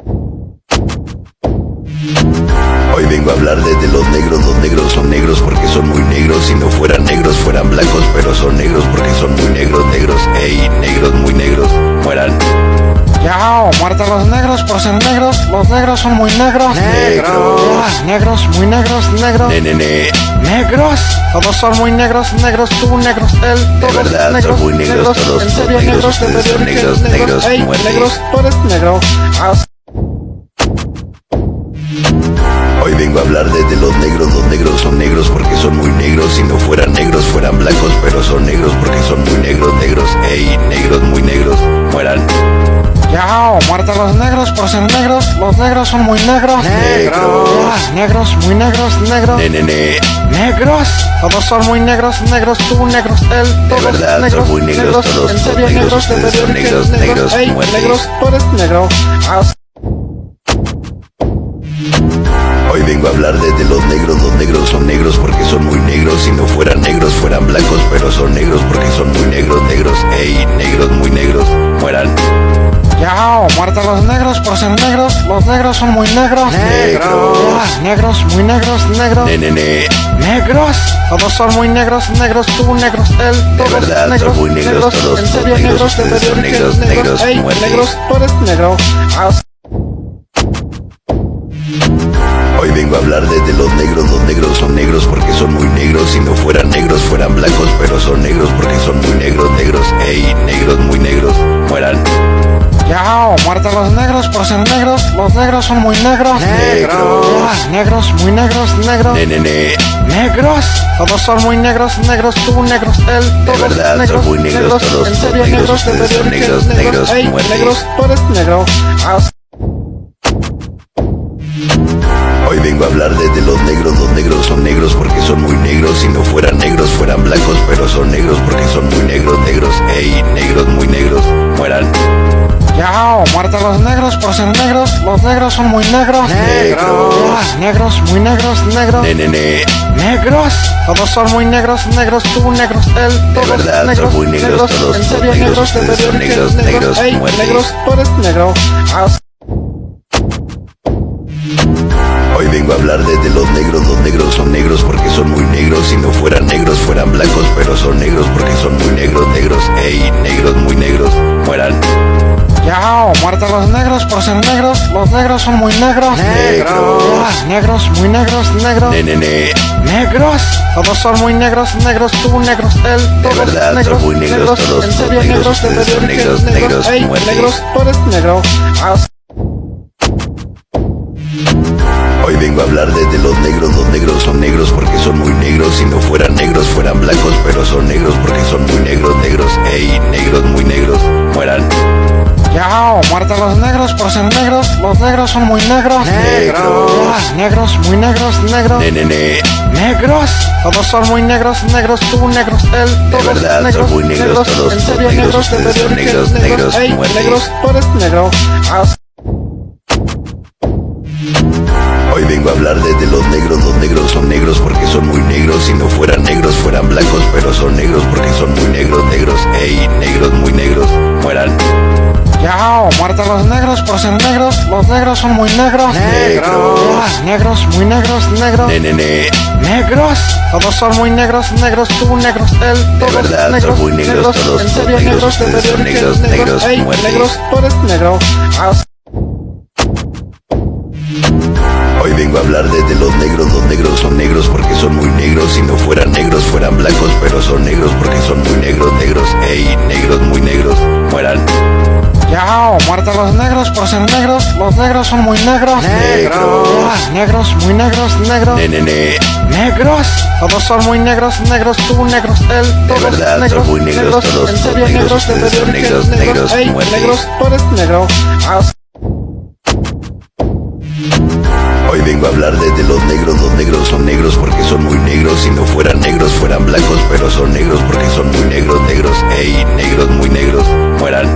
vengo a hablar de, de los negros, los negros son negros porque son muy negros, si no fueran negros fueran blancos, pero son negros porque son muy negros, negros, ey, negros muy negros, mueran. Yao, muerte a los negros por ser negros. Los negros son muy negros. Negros. Ah, negros, muy negros, negros. Ne, ne, ne. Negros, todos son muy negros, negros, tú negros, él, todos verdad, son negros, muy negros, todos en son serio negros, negros, de ustedes son verdad negros, negros, ey, muerte. negros, tú eres negro. Ah, vengo a hablar de, de los negros, los negros son negros porque son muy negros, si no fueran negros fueran blancos, pero son negros porque son muy negros, negros, ey, negros muy negros, mueran. Yao, muerte a los negros por ser negros. Los negros son muy negros. Negros. Ah, negros, muy negros, negros. Ne, ne, ne. Negros, todos son muy negros, negros, tú negros, él, todos verdad, son negros, muy negros, todos en son serio negros, negros, de ustedes son verdad que negros, negros, ey, muerte. negros, tú eres negro. Ah, Hoy vengo a hablar de, de los negros, los negros son negros porque son muy negros, si no fueran negros fueran blancos, pero son negros porque son muy negros, negros, ey, negros muy negros, mueran. Yao, muerte a los negros por ser negros. Los negros son muy negros. Negros. Negros, muy negros, negros. Ne, ne, ne. Negros, todos son muy negros, negros, tú negros, él, todos verdad, son negros, muy negros, todos en son negros, negros, de ustedes son verdad que negros, negros, ey, muerte. negros, tú eres negro. Vengo a hablar de, de los negros, los negros son negros porque son muy negros, si no fueran negros fueran blancos, pero son negros porque son muy negros, negros, ey, negros muy negros, mueran. Yao, muerta los negros por ser negros, los negros son muy negros. Negros. Ah, negros, muy negros, negros. Ne, ne, ne. Negros, todos son muy negros, negros, tú negros, él, todos verdad, son negros, muy negros, todos en son serio negros, negros, ustedes de son negros, negros, muerte. negros, tú eres negro. Ah, vengo a hablar de, de los negros, los negros son negros porque son muy negros, si no fueran negros fueran blancos, pero son negros porque son muy negros, negros, ey, negros muy negros, mueran. Yao, muerta los negros por ser negros, los negros son muy negros. Negros. Ah, negros, muy negros, negros. Ne, ne, ne. Negros, todos son muy negros, negros, tú negros, él, todos verdad, son negros, muy negros, todos en son serio negros, negros, de ustedes son verdad, negros, negros, muerte. negros, tú eres negro. Ah, Hoy vengo a hablar de, de los negros, los negros son negros porque son muy negros, si no fueran negros fueran blancos, pero son negros porque son muy negros, negros, ey, negros muy negros, mueran. Yao, muerta los negros por ser negros, los negros son muy negros. Negros. Ah, negros, muy negros, negros. Ne, ne, ne. Negros, todos son muy negros, negros, tú negros, él, todos verdad, negros, son muy negros, todos en son serio negros, negros, de ustedes son verdad, que negros, negros, ey, muerte. negros, tú eres negro. Hoy vengo a hablar de, de los negros, los negros son negros porque son muy negros, si no fueran negros fueran blancos, pero son negros porque son muy negros, negros, ey, negros muy negros, mueran. Yao, muerta los negros por ser negros, los negros son muy negros. Negros. Ah, negros, muy negros, negros. Ne, ne, ne. Negros, todos son muy negros, negros, tú negros, él, todos verdad, negros, son muy negros, todos en son serio negros, negros, de ustedes son negros, negros, negros, tú eres negro. Ah, vengo a hablar de, de los negros, los negros son negros porque son muy negros, si no fueran negros fueran blancos, pero son negros porque son muy negros, negros, ey, negros muy negros, mueran. Yao, muerta los negros por ser negros, los negros son muy negros. Negros. Negros, muy negros, negros. Ne, ne, ne. Negros, todos son muy negros, negros, tú negros, él, todos verdad, son negros, muy negros, todos en son serio negros, negros, de ustedes son negros, negros, muerte. negros, tú eres negro. Ah, Hoy vengo a hablar de, de los negros, los negros son negros porque son muy negros, si no fueran negros fueran blancos, pero son negros porque son muy negros, negros, ey, negros muy negros, mueran. Yao, muerta los negros por ser negros, los negros son muy negros. Negros. Negros, muy negros, negros. Ne, ne, ne. Negros, todos son muy negros, negros, tú negros, él, todos verdad, son negros, muy negros, todos en son serio negros, negros, de ustedes son verdad, que negros, negros, ey, negros, tú eres negro. Ah, Hoy vengo a hablar de, de los negros, los negros son negros porque son muy negros, si no fueran negros fueran blancos, pero son negros porque son muy negros, negros, ey, negros muy negros, mueran.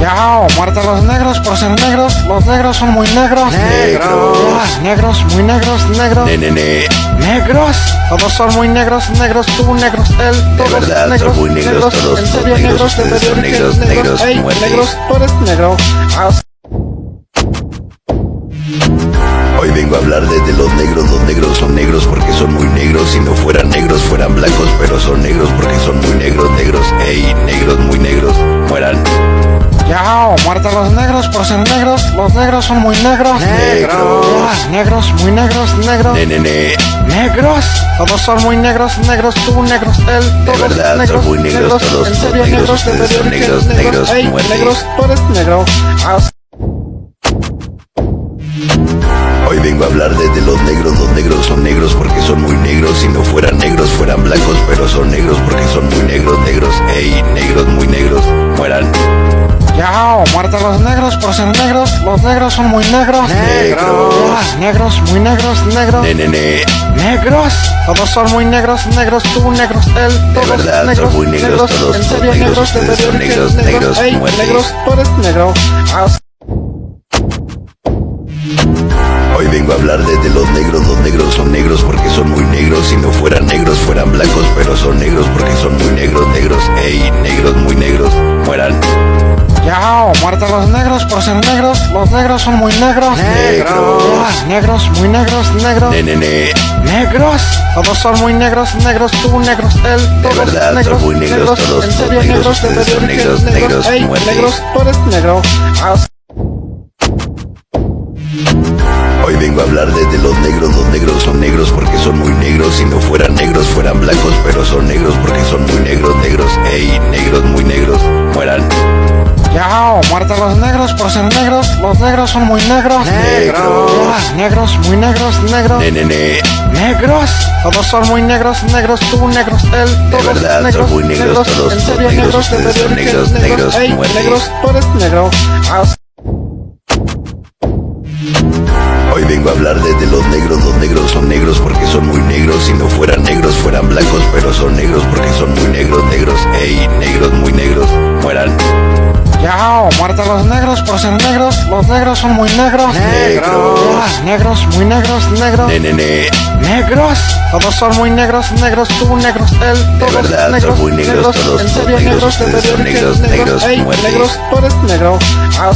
Yao, muerta los negros por ser negros, los negros son muy negros. Negros. Negros, muy negros, negros. Ne, ne, ne. Negros, todos son muy negros, negros, tú negros, él, todos verdad, son negros, muy negros, todos en son serio negros, negros, de ustedes son verdad, negros, negros, muerte. negros, tú eres negro. Hoy vengo a hablar de, de los negros, los negros son negros porque son muy negros, si no fueran negros fueran blancos, pero son negros porque son muy negros, negros, ey, negros muy negros, mueran. Yao, muerta los negros por ser negros, los negros son muy negros. Negros. Ah, negros, muy negros, negros. Ne, ne, ne. Negros, todos son muy negros, negros, tú negros, él, todos verdad, son negros, muy negros, todos en son serio negros, negros, de ustedes son verdad, negros, negros, ey, muerte. negros, tú eres negro. Vengo a hablar de, de los negros, los negros son negros porque son muy negros, si no fueran negros fueran blancos, pero son negros porque son muy negros, negros, ey, negros muy negros, mueran. Yao, muerta los negros por ser negros, los negros son muy negros. Negros. Ah, negros, muy negros, negros. Ne, ne, ne. Negros, todos son muy negros, negros, tú negros, él, todos verdad, son negros, muy negros, todos en son serio negros, negros, de ustedes son verdad, que negros, negros, ey, muerte. negros, tú eres negro. Ah, Hoy vengo a hablar de, de los negros, los negros son negros porque son muy negros, si no fueran negros fueran blancos, pero son negros porque son muy negros, negros, ey, negros muy negros, mueran. Yao, muerta los negros por ser negros, los negros son muy negros. Negros. Ah, negros, muy negros, negros. Ne, ne, ne. Negros, todos son muy negros, negros, tú negros, él, todos verdad, son negros, muy negros, todos en son serio negros, negros, de ustedes son negros, negros, ey, muerte. negros, tú eres negro. Hoy vengo a hablar de, de los negros, los negros son negros porque son muy negros, si no fueran negros fueran blancos, pero son negros porque son muy negros, negros, ey, negros, muy negros, mueran. Yao, muerta los negros por ser negros, los negros son muy negros. Negros. Negros, muy negros, negros. Nenene, Negros, todos son muy negros, negros, tú negros, él, todos verdad, negros, son muy negros, todos en serio negros, negros, ustedes de son negros, negros, negros, tú eres negro. Ah, Vengo a hablar de, de los negros, los negros son negros porque son muy negros, si no fueran negros fueran blancos, pero son negros porque son muy negros, negros, ey, negros, muy negros, mueran. Yao, muerta los negros por ser negros, los negros son muy negros. Negros. Negros, muy negros, negros. Nenene, Negros, todos son muy negros, negros, tú negros, él, todos verdad, son negros, muy negros, todos son negros, negros, de ustedes son que negros, negros, ey, negros, tú eres negro. Ah,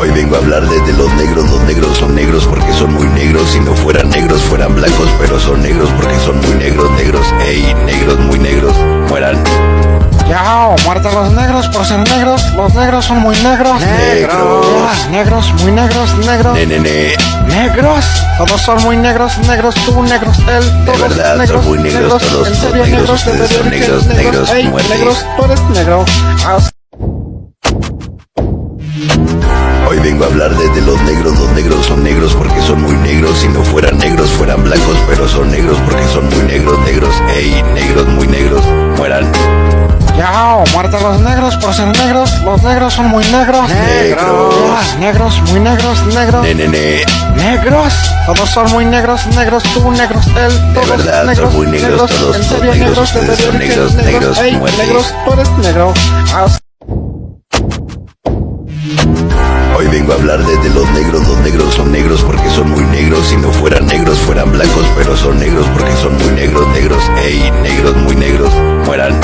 Hoy vengo a hablar de, de los negros, los negros son negros porque son muy negros, si no fueran negros fueran blancos, pero son negros porque son muy negros, negros, ey, negros, muy negros, mueran. Yao, muerta los negros por ser negros, los negros son muy negros. Negros. Negros, muy negros, negros. Nenene, Negros, todos son muy negros, negros, tú negros, él, todos verdad, son negros, muy negros, todos en son serio negros, negros, de ustedes son verdad que negros, negros, ey, muerte. negros, tú eres negro. Ah, Hoy vengo a hablar de, de los negros, los negros son negros porque son muy negros, si no fueran negros fueran blancos, pero son negros porque son muy negros, negros, ey, negros, muy negros, mueran. Yao, muerta los negros por ser negros, los negros son muy negros. Negros. Negros, muy negros, negros. Nenene, Negros, todos son muy negros, negros, tú negros, él, todos verdad, son negros, muy negros, todos en son serio negros, negros, de ustedes son verdad negros, negros, muerte. negros, tú eres negro. Ah, Hoy vengo a hablar de, de los negros, los negros son negros porque son muy negros, si no fueran negros fueran blancos, pero son negros porque son muy negros, negros, ey, negros, muy negros, mueran.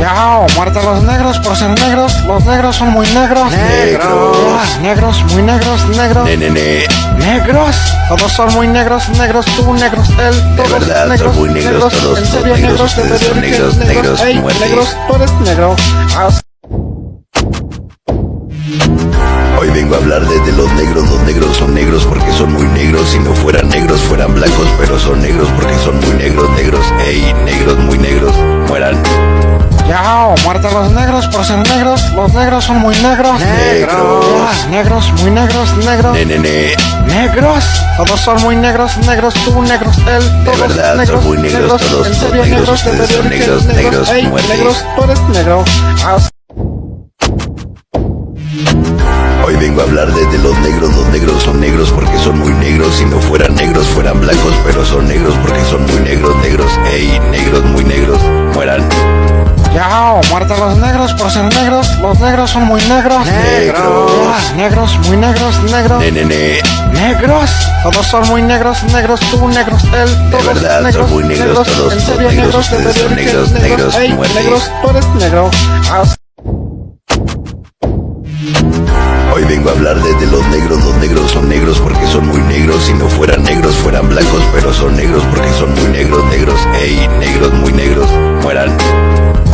Yao, muerta los negros por ser negros, los negros son muy negros. Negros. Negros, muy negros, negros. Nenene, Negros, todos son muy negros, negros, tú negros, él, todos verdad, son negros, muy negros, todos en son serio negros, negros, de ustedes son verdad que negros, negros, ey, muerte. negros, tú eres negro. Ah, Hoy a hablar de, de los negros, los negros son negros porque son muy negros, si no fueran negros fueran blancos, pero son negros porque son muy negros, negros, ey, negros, muy negros, mueran. Yao, muerta los negros por ser negros, los negros son muy negros. Negros. Negros, muy negros, negros. Nenene, Negros, todos son muy negros, negros, tú negros, él, todos verdad, son negros, muy negros, todos en negros, negros, de ustedes son negros, negros, ey, muerte. negros, tú eres negro. Ah, Hoy vengo a hablar de, de los negros, los negros son negros porque son muy negros, si no fueran negros fueran blancos, pero son negros porque son muy negros, negros, ey, negros, muy negros, mueran. Yao, muerta los negros por ser negros, los negros son muy negros. Negros. Negros, muy negros, negros. Nenene, Negros, todos son muy negros, negros, tú negros, él, todos verdad, son negros, muy negros, todos en son serio negros, negros, de ustedes son verdad negros, negros, muerte. negros, tú eres negro. Ah, Hoy vengo a hablar de, de los negros, los negros son negros porque son muy negros, si no fueran negros fueran blancos, pero son negros porque son muy negros, negros, ey, negros, muy negros, mueran.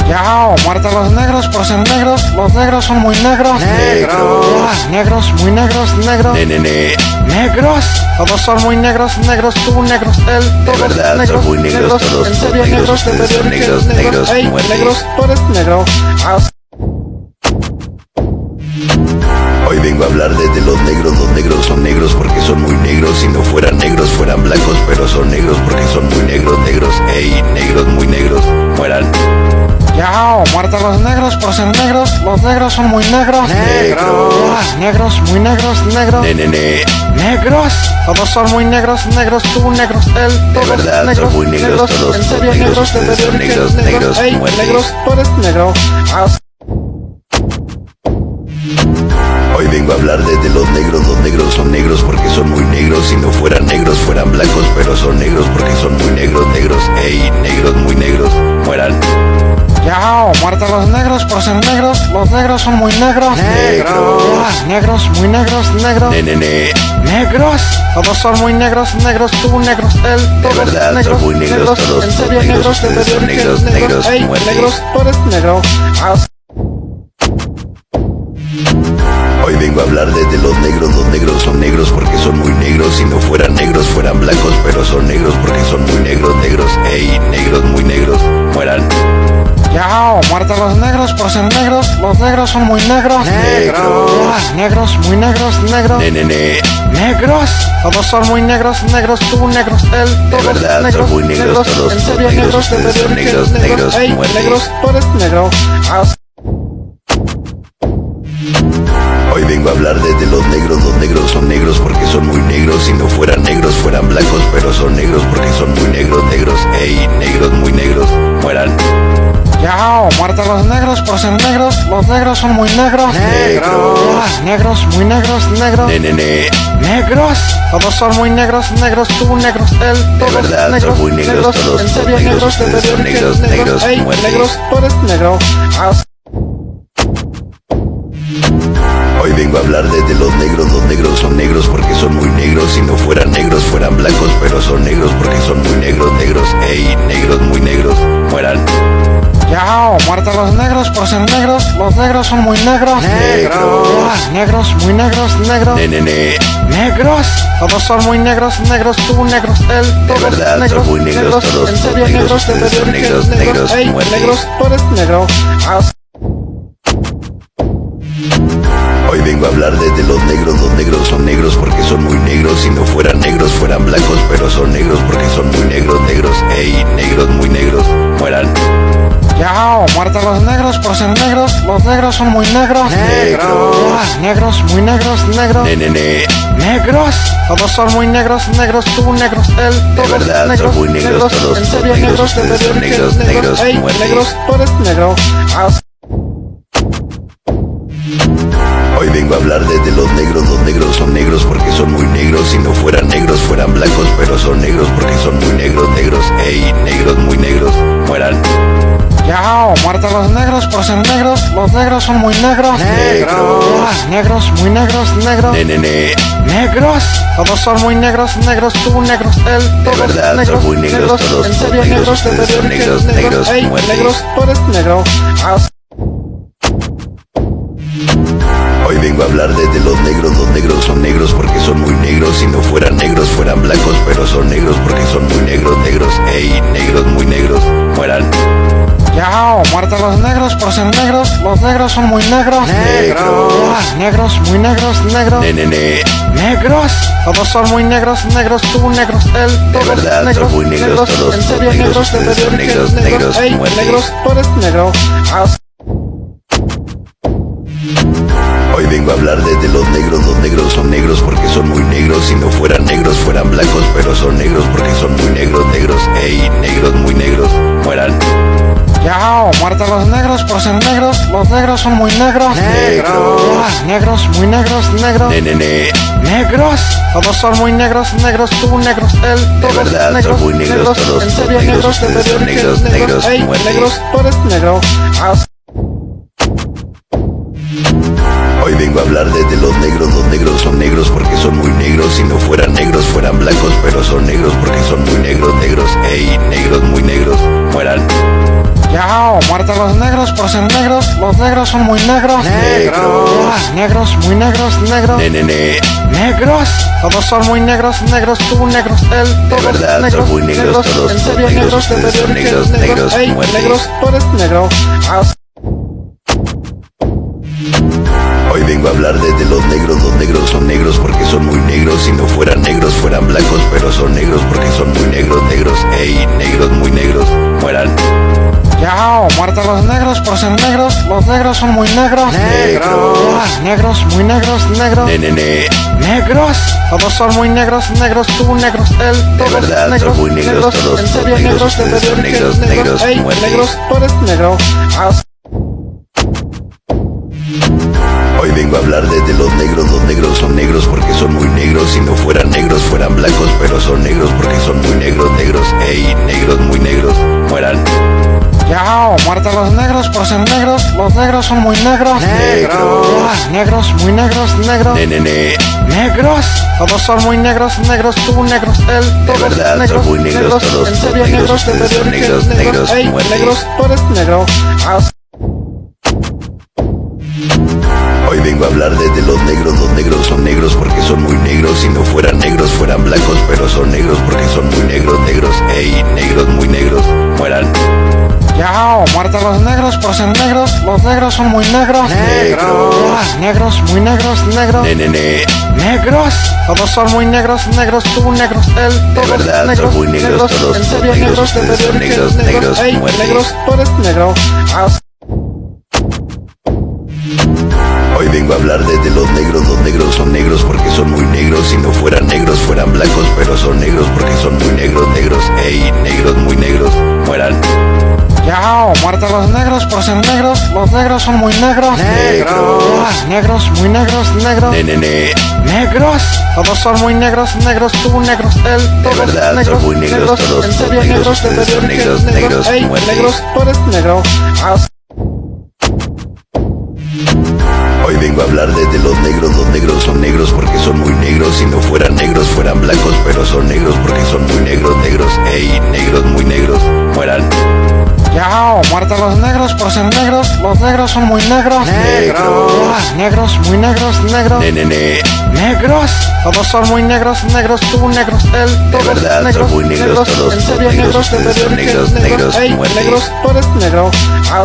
Yao, muerta los negros por ser negros, los negros son muy negros. Negros. Negros, muy negros, negros. Nenene, Negros, todos son muy negros, negros, tú negros, él, todos verdad, son negros, muy negros, todos en son serio negros, negros, de son verdad negros, negros, muerte. negros, tú eres negro. Vengo a hablar de, de los negros, los negros son negros porque son muy negros, si no fueran negros fueran blancos, pero son negros porque son muy negros, negros, ey, negros, muy negros, mueran. Yao, muerta los negros por ser negros, los negros son muy negros. Negros. Negros, muy negros, negros. Nenene, Negros, todos son muy negros, negros, tú negros, él, todos verdad, son negros, muy negros, todos en son serio negros, negros, de ustedes son negros, negros, ey, muerte. negros, tú eres negro. Ah, Hoy vengo a hablar de, de los negros, los negros son negros porque son muy negros, si no fueran negros fueran blancos, pero son negros porque son muy negros, negros, ey, negros, muy negros, mueran. Yao, muerta los negros por ser negros, los negros son muy negros. Negros. Negros, muy negros, negros. Nenene, Negros, todos son muy negros, negros, tú negros, él, todos verdad, son negros, muy negros, todos en son serio negros, negros, de ustedes son verdad negros, negros, ey, muerte. negros, tú eres negro. Ah, Hoy vengo a hablar de, de los negros, los negros son negros porque son muy negros, si no fueran negros fueran blancos, pero son negros porque son muy negros, negros, ey, negros, muy negros, mueran. Yao, muerta los negros por ser negros, los negros son muy negros. Negros. Negros, muy negros, negros. Ne, ne, ne. Negros, todos son muy negros, negros, tú negros, él, todos verdad, son negros, muy negros, todos en son serio negros, negros, de ustedes verdad son negros, negros, Ey, negros, tú eres negro. Haz- Hoy vengo a hablar de, de los negros, los negros son negros porque son muy negros, si no fueran negros fueran blancos, pero son negros porque son muy negros, negros, ey, negros, muy negros, mueran. Yao, muerta los negros por ser negros, los negros son muy negros. Negros. Negros, muy negros, negros. Ne, ne, ne. Negros, todos son muy negros, negros, tú negros, él, todos verdad, son negros, muy negros, todos en son serio negros, negros, de ustedes son verdad que negros, eres negros, Ey, muerte. negros, tú eres negro. Hoy vengo a hablar de, de los negros, los negros son negros porque son muy negros, si no fueran negros fueran blancos, pero son negros porque son muy negros, negros, ey, negros, muy negros, mueran. Yao, muerta los negros por ser negros, los negros son muy negros. Negros. Negros, muy negros, negros. Ne, ne, ne. Negros, todos son muy negros, negros, tú negros, él, todos verdad, son negros, muy negros, todos en son serio negros, negros, de ustedes son verdad negros, eres negros, Ey, muerte. negros, tú eres negro. Haz- Hoy vengo a hablar de, de los negros, los negros son negros porque son muy negros, si no fueran negros fueran blancos, pero son negros porque son muy negros, negros, ey, negros, muy negros, mueran. Yao, muerta los negros por ser negros, los negros son muy negros. Negros. Negros, muy negros, negros. Ne, ne, ne. Negros, todos son muy negros, negros, tú negros, él, todos verdad, son negros, muy negros, todos en son serio negros, negros, de ustedes son verdad negros, eres negros, Ey, negros, tú eres negro. Vengo a hablar de, de los negros, los negros son negros porque son muy negros, si no fueran negros fueran blancos, pero son negros porque son muy negros, negros, ey, negros, muy negros, mueran. Yao, muerta los negros por ser negros, los negros son muy negros. Negros. Negros, muy negros, negros. Ne, ne, ne. Negros, todos son muy negros, negros, tú negros, él, todos verdad, son negros, muy negros, todos en son serio negros, negros, de ustedes son verdad negros, negros, Ey, muerte. negros, tú eres negro. Hoy vengo a hablar de, de los negros, los negros son negros porque son muy negros, si no fueran negros fueran blancos, pero son negros porque son muy negros, negros, ey, negros, muy negros, mueran. Yao, muerta los negros por ser negros, los negros son muy negros. Negros. Negros, muy negros, negros. Ne, ne, ne. Negros, todos son muy negros, negros, tú negros, él, todos verdad, son negros, muy negros, todos en son serio negros, negros, de ustedes son verdad negros, negros, Ey, muerte. negros, tú eres negro. Vengo a hablar de, de los negros, los negros son negros porque son muy negros, si no fueran negros fueran blancos, pero son negros porque son muy negros, negros, ey, negros, muy negros, mueran. Yao, muerta los negros por ser negros, los negros son muy negros. Negros. Negros, muy negros, negros. Ne, ne, ne. Negros, todos son muy negros, negros, tú negros, él, todos verdad, son negros, muy negros, todos en son serio negros, negros, de ustedes son negros, negros, negros, tú eres negro. Haz- Hoy vengo a hablar de, de los negros, los negros son negros porque son muy negros, si no fueran negros fueran blancos, pero son negros porque son muy negros, negros, ey, negros, muy negros, mueran. Yao, muerta los negros por ser negros, los negros son muy negros. Negros. Negros, muy negros, negros. Ne, ne, ne. Negros, todos son muy negros, negros, tú negros, él, todos verdad, son negros, muy negros, todos en son negros, negros, de ustedes son verdad negros, negros, Ey, muerte. negros, tú eres negro. Haz- vengo a hablar de, de los negros, los negros son negros porque son muy negros, si no fueran negros fueran blancos, pero son negros porque son muy negros, negros, ey, negros, muy negros, mueran. Yao, muerta los negros por ser negros, los negros son muy negros. Negros. Negros, muy negros, negros. Ne, ne, ne. Negros, todos son muy negros, negros, tú negros, él, todos verdad, son negros, muy negros, todos en son serio negros, negros, de son verdad que negros, eres negros, Ey, muerte. negros, tú eres negro. Haz- Hoy vengo a hablar de, de los negros, los negros son negros porque son muy negros, si no fueran negros fueran blancos, pero son negros porque son muy negros, negros, ey, negros, muy negros, mueran. Yao, muerta los negros por ser negros, los negros son muy negros. Negros. Negros, muy negros, negros. Ne, ne, ne. Negros, todos son muy negros, negros, tú negros, él, todos verdad, son negros, muy negros, todos en son serio negros, negros, de ustedes son verdad negros, negros, muerte. negros, tú eres negro. Haz- Hoy vengo a hablar de, de los negros, los negros son negros porque son muy negros, si no fueran negros fueran blancos, pero son negros porque son muy negros, negros, ey, negros muy negros, mueran. Yao, muerte a los negros por ser negros. Los negros son muy negros. Negros. Negros, muy negros, negros. Ne, ne, ne. Negros. Todos son muy negros, negros, tú negros, él. Todos verdad, son negros, muy negros, todos en son serio, negros, negros, ustedes de son verdad, negros, negros, Ey, muerte. negros, tú eres negro. Hoy vengo a hablar de, de los negros, los negros son negros porque son muy negros, si no fueran negros fueran blancos, pero son negros porque son muy negros, negros, ey, negros muy negros, mueran. Yao, muerte a los negros por ser negros. Los negros son muy negros. Negros. Ah, negros, muy negros, negros. Ne, ne, ne. Negros, todos son muy negros, negros, tú negros, él, todos verdad, son negros, muy negros, todos en son serio, negros, negros, de ustedes son verdad, que negros, negros, ey, muerte. negros, tú eres negro. Vengo a hablar de, de los negros, los negros son negros porque son muy negros, si no fueran negros fueran blancos, pero son negros porque son muy negros, negros, ey, negros muy negros, mueran. Yao, muerte a los negros por ser negros, los negros son muy negros. Negros. Ah, negros, muy negros, negros. Ne, ne, ne. Negros, todos son muy negros, negros, tú negros, él, todos verdad, son negros, muy negros, todos en son serio, negros, negros, de ustedes son verdad, negros, negros, ey, muerte. negros, tú eres negro. Ah,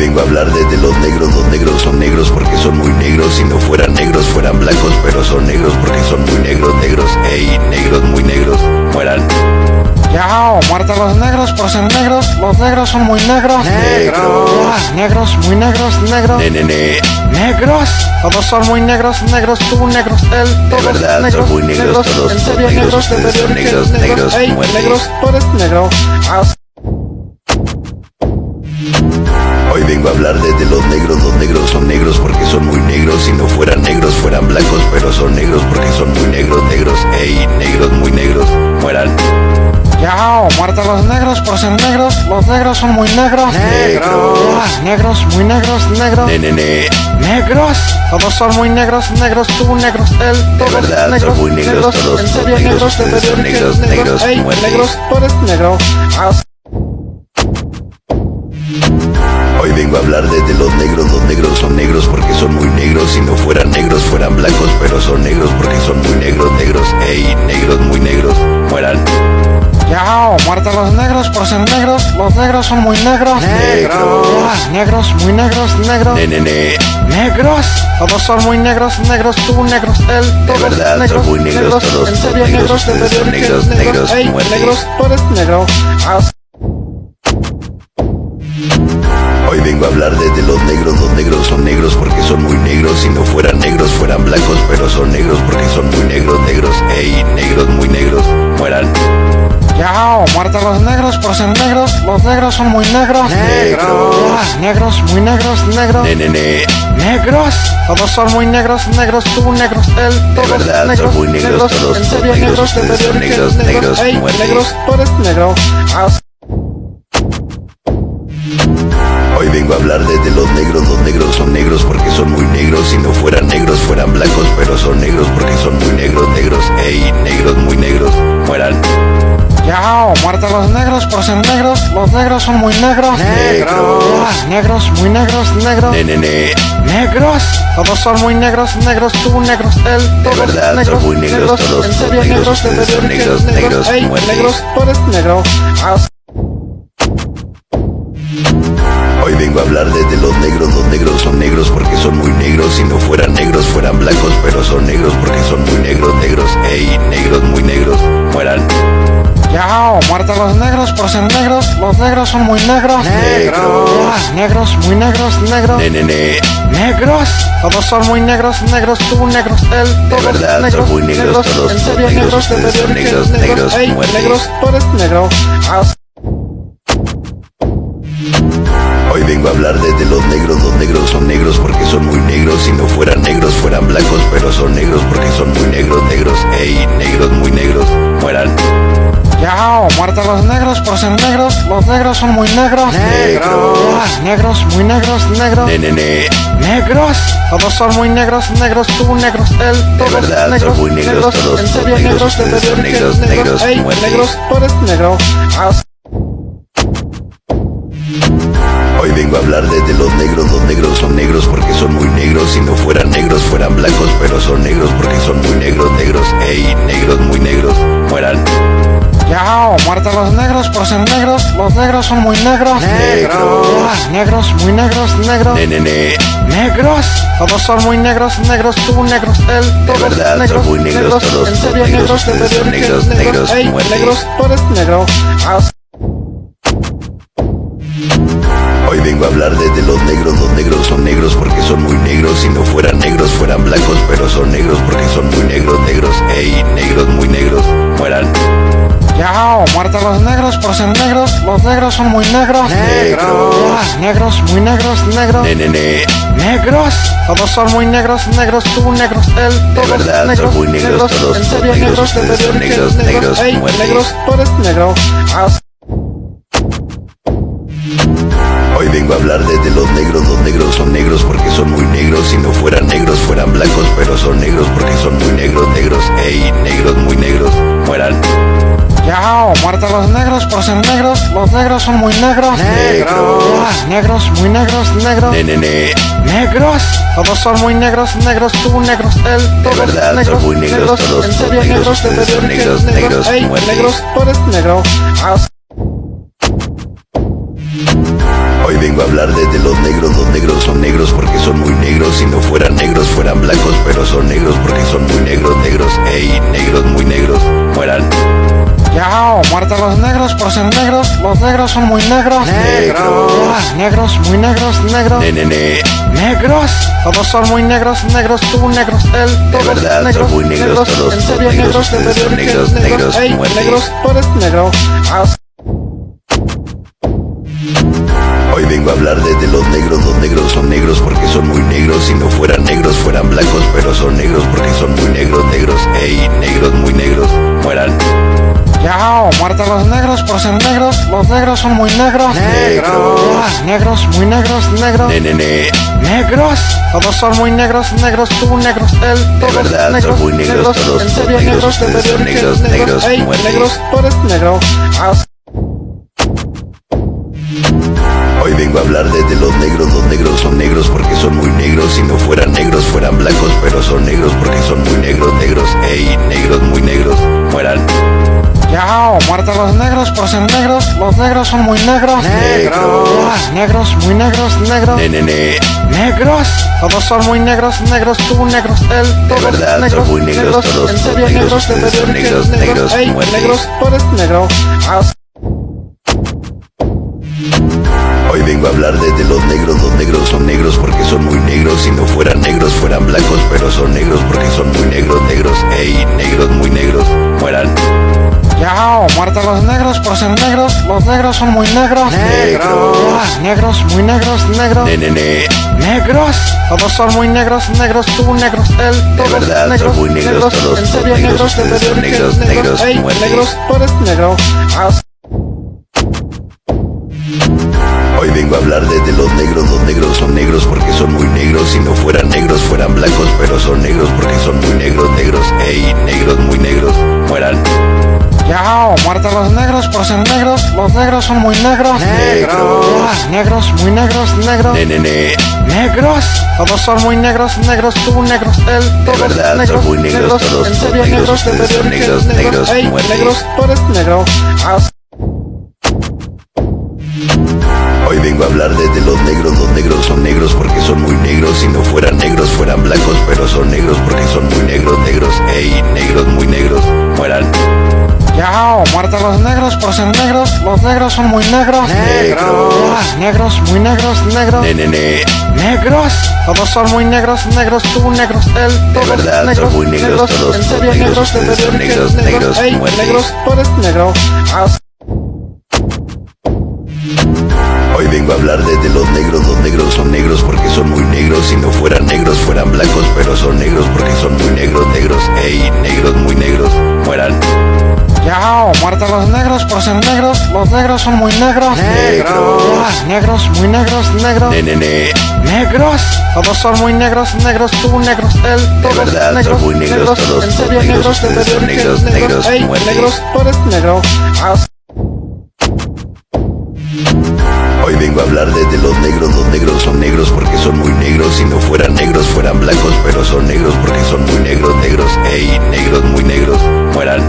vengo a hablar de, de los negros, los negros son negros porque son muy negros, si no fueran negros fueran blancos, pero son negros porque son muy negros, negros, ey, negros muy negros, mueran. Yao, muerte a los negros por ser negros, los negros son muy negros. Negros. Ah, negros, muy negros, negros. Ne, ne, ne. Negros, todos son muy negros, negros, tú negros, él, todos verdad, son negros, muy negros, todos en son serio, negros, negros, de ustedes son verdad, que negros, negros, ey, muerte. negros, tú eres negro. Ah, A hablar de, de los negros, los negros son negros porque son muy negros, si no fueran negros fueran blancos, pero son negros porque son muy negros, negros, ey, negros muy negros, mueran. Yao, muerte a los negros por ser negros, los negros son muy negros. Negros. Ah, negros, muy negros, negros. Ne, ne, ne. Negros, todos son muy negros, negros, tú negros, él, todos verdad, son negros, muy negros, todos en son serio, negros, negros, de ustedes son verdad, que negros, negros, muerte. negros, tú eres negro. Ah, Hoy vengo a hablar de, de los negros, los negros son negros porque son muy negros, si no fueran negros fueran blancos, pero son negros porque son muy negros, negros, ey, negros muy negros, mueran. Yao, muerte a los negros por ser negros, los negros son muy negros. Negros. Negros, muy negros, negros. Ne, ne, ne. Negros, todos son muy negros, negros, tú negros, él, todos verdad, son negros, muy negros, todos en son serio, negros, negros, de ustedes son verdad, que negros, negros, ey, muerte. negros, tú eres negro. Ah, Hoy vengo a hablar de, de los negros, los negros son negros porque son muy negros, si no fueran negros fueran blancos, pero son negros porque son muy negros, negros, ey, negros muy negros, mueran. Yao, muerte los negros por ser negros, los negros son muy negros. Negros. Ah, negros, muy negros, negros. Ne, ne, ne. Negros, todos son muy negros, negros, tú negros, él, todos verdad, son negros, muy negros, todos en son negros, negros, de ustedes son verdad, negros, negros, negros, tú eres negro. Ah, Hoy vengo a hablar de, de los negros, los negros son negros porque son muy negros, si no fueran negros fueran blancos, pero son negros porque son muy negros, negros, ey, negros muy negros, mueran. Yao, muerte a los negros por ser negros, los negros son muy negros. Negros. Ah, negros, muy negros, negros. Ne, ne, ne. Negros, todos son muy negros, negros, tú negros, él, todos verdad, son negros, muy negros, todos en son serio, negros, negros, de ustedes son verdad, que negros, negros, ey, muerte. negros, tú eres negro. Negros, negros son negros porque son muy negros, si no fueran negros fueran blancos, pero son negros porque son muy negros, negros, ey, negros muy negros, mueran. Yao, muerte a los negros por ser negros, los negros son muy negros. Negros. Negros, muy negros, negros. Ne, ne, ne. Negros, todos son muy negros, negros, tú negros, él, todos verdad, son negros, muy negros, todos en son serio, negros, negros, de son verdad, que negros, negros, ey, negros, tú eres negro. Ah, Hoy vengo a hablar de, de los negros, los negros son negros porque son muy negros, si no fueran negros fueran blancos, pero son negros porque son muy negros, negros, ey, negros muy negros, mueran. Yao, muerte a los negros por ser negros, los negros son muy negros. Negros. Negros, muy negros, negros. Ne, ne, ne. Negros, todos son muy negros, negros, tú negros, él, todos verdad, son negros, muy negros, todos en son serio, negros, negros, de ustedes son verdad, que negros, negros, ey, muerte. negros, tú eres negro. Ah, Hoy vengo a hablar de, de los negros, los negros son negros porque son muy negros, si no fueran negros fueran blancos, pero son negros porque son muy negros, negros, ey, negros, muy negros, mueran. Yao, muerta los negros por ser negros, los negros son muy negros. Negros. Negros, muy negros, negros. Nenene, Negros, todos son muy negros, negros, tú negros, él, todos verdad, son negros, muy negros, todos en son serio negros, negros, de son negros, negros, ey, muerte. negros, tú eres negro. Ah, Hoy vengo a hablar de, de los negros, los negros son negros porque son muy negros, si no fueran negros fueran blancos, pero son negros porque son muy negros, negros, ey, negros, muy negros, mueran. Yao, muerta los negros por ser negros, los negros son muy negros. Negros. Negros, muy negros, negros. Nenene, Negros, todos son muy negros, negros, tú negros, él, todos verdad, son negros, muy negros, todos en son serio negros, negros, de ustedes son verdad que negros, eres negros, ey, muerte. negros, tú eres negro. Ah, vengo a hablar de, de los negros, los negros son negros porque son muy negros, si no fueran negros fueran blancos, pero son negros porque son muy negros, negros, ey, negros, muy negros, mueran. Yao, muerta los negros por ser negros, los negros son muy negros. Negros. Negros, muy negros, negros. Nenene, Negros, todos son muy negros, negros, tú negros, él, todos verdad, son negros, muy negros, todos en son serio negros, negros, de ustedes son negros, negros, ey, muerte. negros, tú eres negro. Ah, vengo a hablar de, de los negros, los negros son negros porque son muy negros, si no fueran negros fueran blancos, pero son negros porque son muy negros, negros, ey, negros, muy negros, mueran. Yao, muerta los negros por ser negros, los negros son muy negros. Negros. Negros, muy negros, negros. Negros, todos son muy negros, negros, tú negros, él, todos verdad, son negros, muy negros, todos en son serio negros, negros, de ustedes son verdad negros, negros, muerte. negros, tú eres negro. Ah, Hoy vengo a hablar de, de los negros, los negros son negros porque son muy negros, si no fueran negros fueran blancos, pero son negros porque son muy negros, negros, ey, negros, muy negros, mueran. Yao, muerta los negros por ser negros, los negros son muy negros. Negros. Negros, muy negros, negros. Nenene, Negros, todos son muy negros, negros, tú negros, él, todos verdad, son negros, muy negros, todos en son serio negros, negros, de ustedes son verdad negros, negros, ey, muerte. negros, tú eres negro. Ah, Hoy vengo a hablar de, de los negros, los negros son negros porque son muy negros, si no fueran negros fueran blancos, pero son negros porque son muy negros, negros, ey, negros, muy negros, mueran. Yao, muerta los negros por ser negros, los negros son muy negros. Negros. Negros, muy negros, negros. Nenene, Negros, todos son muy negros, negros, tú negros, él, todos verdad, son negros, muy negros, todos en son serio negros, negros, de ustedes son negros, negros, muerte. negros, tú eres negro. Ah, Hoy vengo a hablar de, de los negros, los negros son negros porque son muy negros, si no fueran negros fueran blancos, pero son negros porque son muy negros, negros, ey, negros, muy negros, mueran. Yao, muerta los negros por ser negros, los negros son muy negros. Negros. Negros, muy negros, negros. Nenene, Negros, todos son muy negros, negros, tú negros, él, todos verdad, son negros, muy negros, todos en son negros, negros, de son verdad negros, negros, ey, muerte. negros, tú eres negro. Ah, Hoy vengo a hablar de, de los negros, los negros son negros porque son muy negros, si no fueran negros fueran blancos, pero son negros porque son muy negros, negros, ey, negros, muy negros, mueran. Yao, muerta los negros por ser negros, los negros son muy negros. Negros. Negros, muy negros, negros. Nenene, Negros, todos son muy negros, negros, tú negros, él, todos verdad, son negros, muy negros, todos en son negros, negros, de verdad son negros, negros, muerte. negros, tú eres negro. Ah, Hoy vengo a hablar de, de los negros, los negros son negros porque son muy negros, si no fueran negros fueran blancos, pero son negros porque son muy negros, negros, ey, negros, muy negros, mueran. Yao, muerta los negros por ser negros, los negros son muy negros. Negros. Negros, muy negros, negros. Nenene, Negros, todos son muy negros, negros, tú negros, él, todos verdad, son negros, muy negros, todos en son serio negros, negros, de ustedes son verdad negros, negros, ey, muerte. negros, tú eres negro. Ah, Hoy vengo a hablar de, de los negros, los negros son negros porque son muy negros, si no fueran negros fueran blancos, pero son negros porque son muy negros, negros, ey, negros, muy negros, mueran. Yao, muerta los negros por ser negros, los negros son muy negros. Negros. Negros, muy negros, negros. Negros, todos son muy negros, negros, tú negros, él, todos verdad, son negros, muy negros, todos en son serio negros, negros, de ustedes son verdad que negros, eres negros, ey, muerte. negros, tú eres negro. Ah, Hoy vengo a hablar de, de los negros. Los negros son negros porque son muy negros. Si no fueran negros, fueran blancos, pero son negros porque son muy negros, negros. Ey, negros, muy negros, mueran.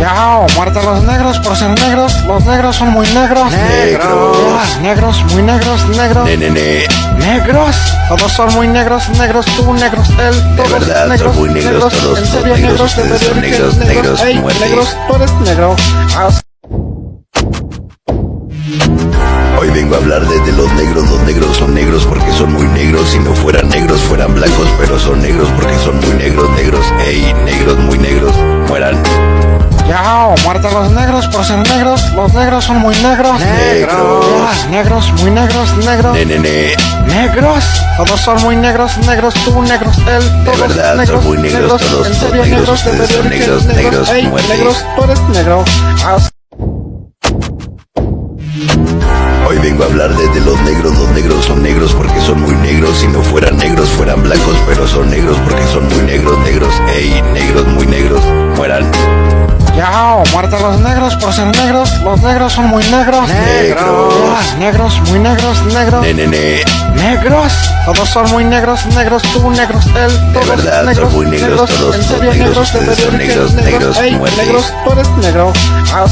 Yao, muerte a los negros por ser negros. Los negros son muy negros. Negros. Negros, muy negros, negros. Ne, ne, ne. Negros, todos son muy negros, negros, tú negros, él, todos verdad, son negros, muy negros, todos en son serio negros, negros, ustedes de son verdad, negros, negros, ey, negros, tú eres negro. Hoy vengo a hablar de, de los negros. Los negros son negros porque son muy negros. Si no fueran negros, fueran blancos, pero son negros porque son muy negros, negros. Ey, negros, muy negros, mueran. Yao, muerte a los negros por ser negros. Los negros son muy negros. Negros. Negros, muy negros, negros. Ne, ne, ne. Negros, todos son muy negros, negros, tú negros, él, todos verdad, son negros, muy negros, todos en son serio negros, negros, de ustedes son verdad, negros, negros, ey, muerte. negros, tú eres negro. Ah, vengo a hablar de, de los negros. Los negros son negros porque son muy negros. Si no fueran negros, fueran blancos, pero son negros porque son muy negros, negros. Ey, negros, muy negros, mueran. Yao, muerte a los negros por ser negros. Los negros son muy negros. Negros. Negros, muy negros, negros. Ne, ne, ne. Negros, todos son muy negros, negros, tú negros, él, todos verdad, son negros, muy negros, todos en son negros, negros, de ustedes son verdad, negros, negros, ey, muerte. negros, tú eres negro. Ah,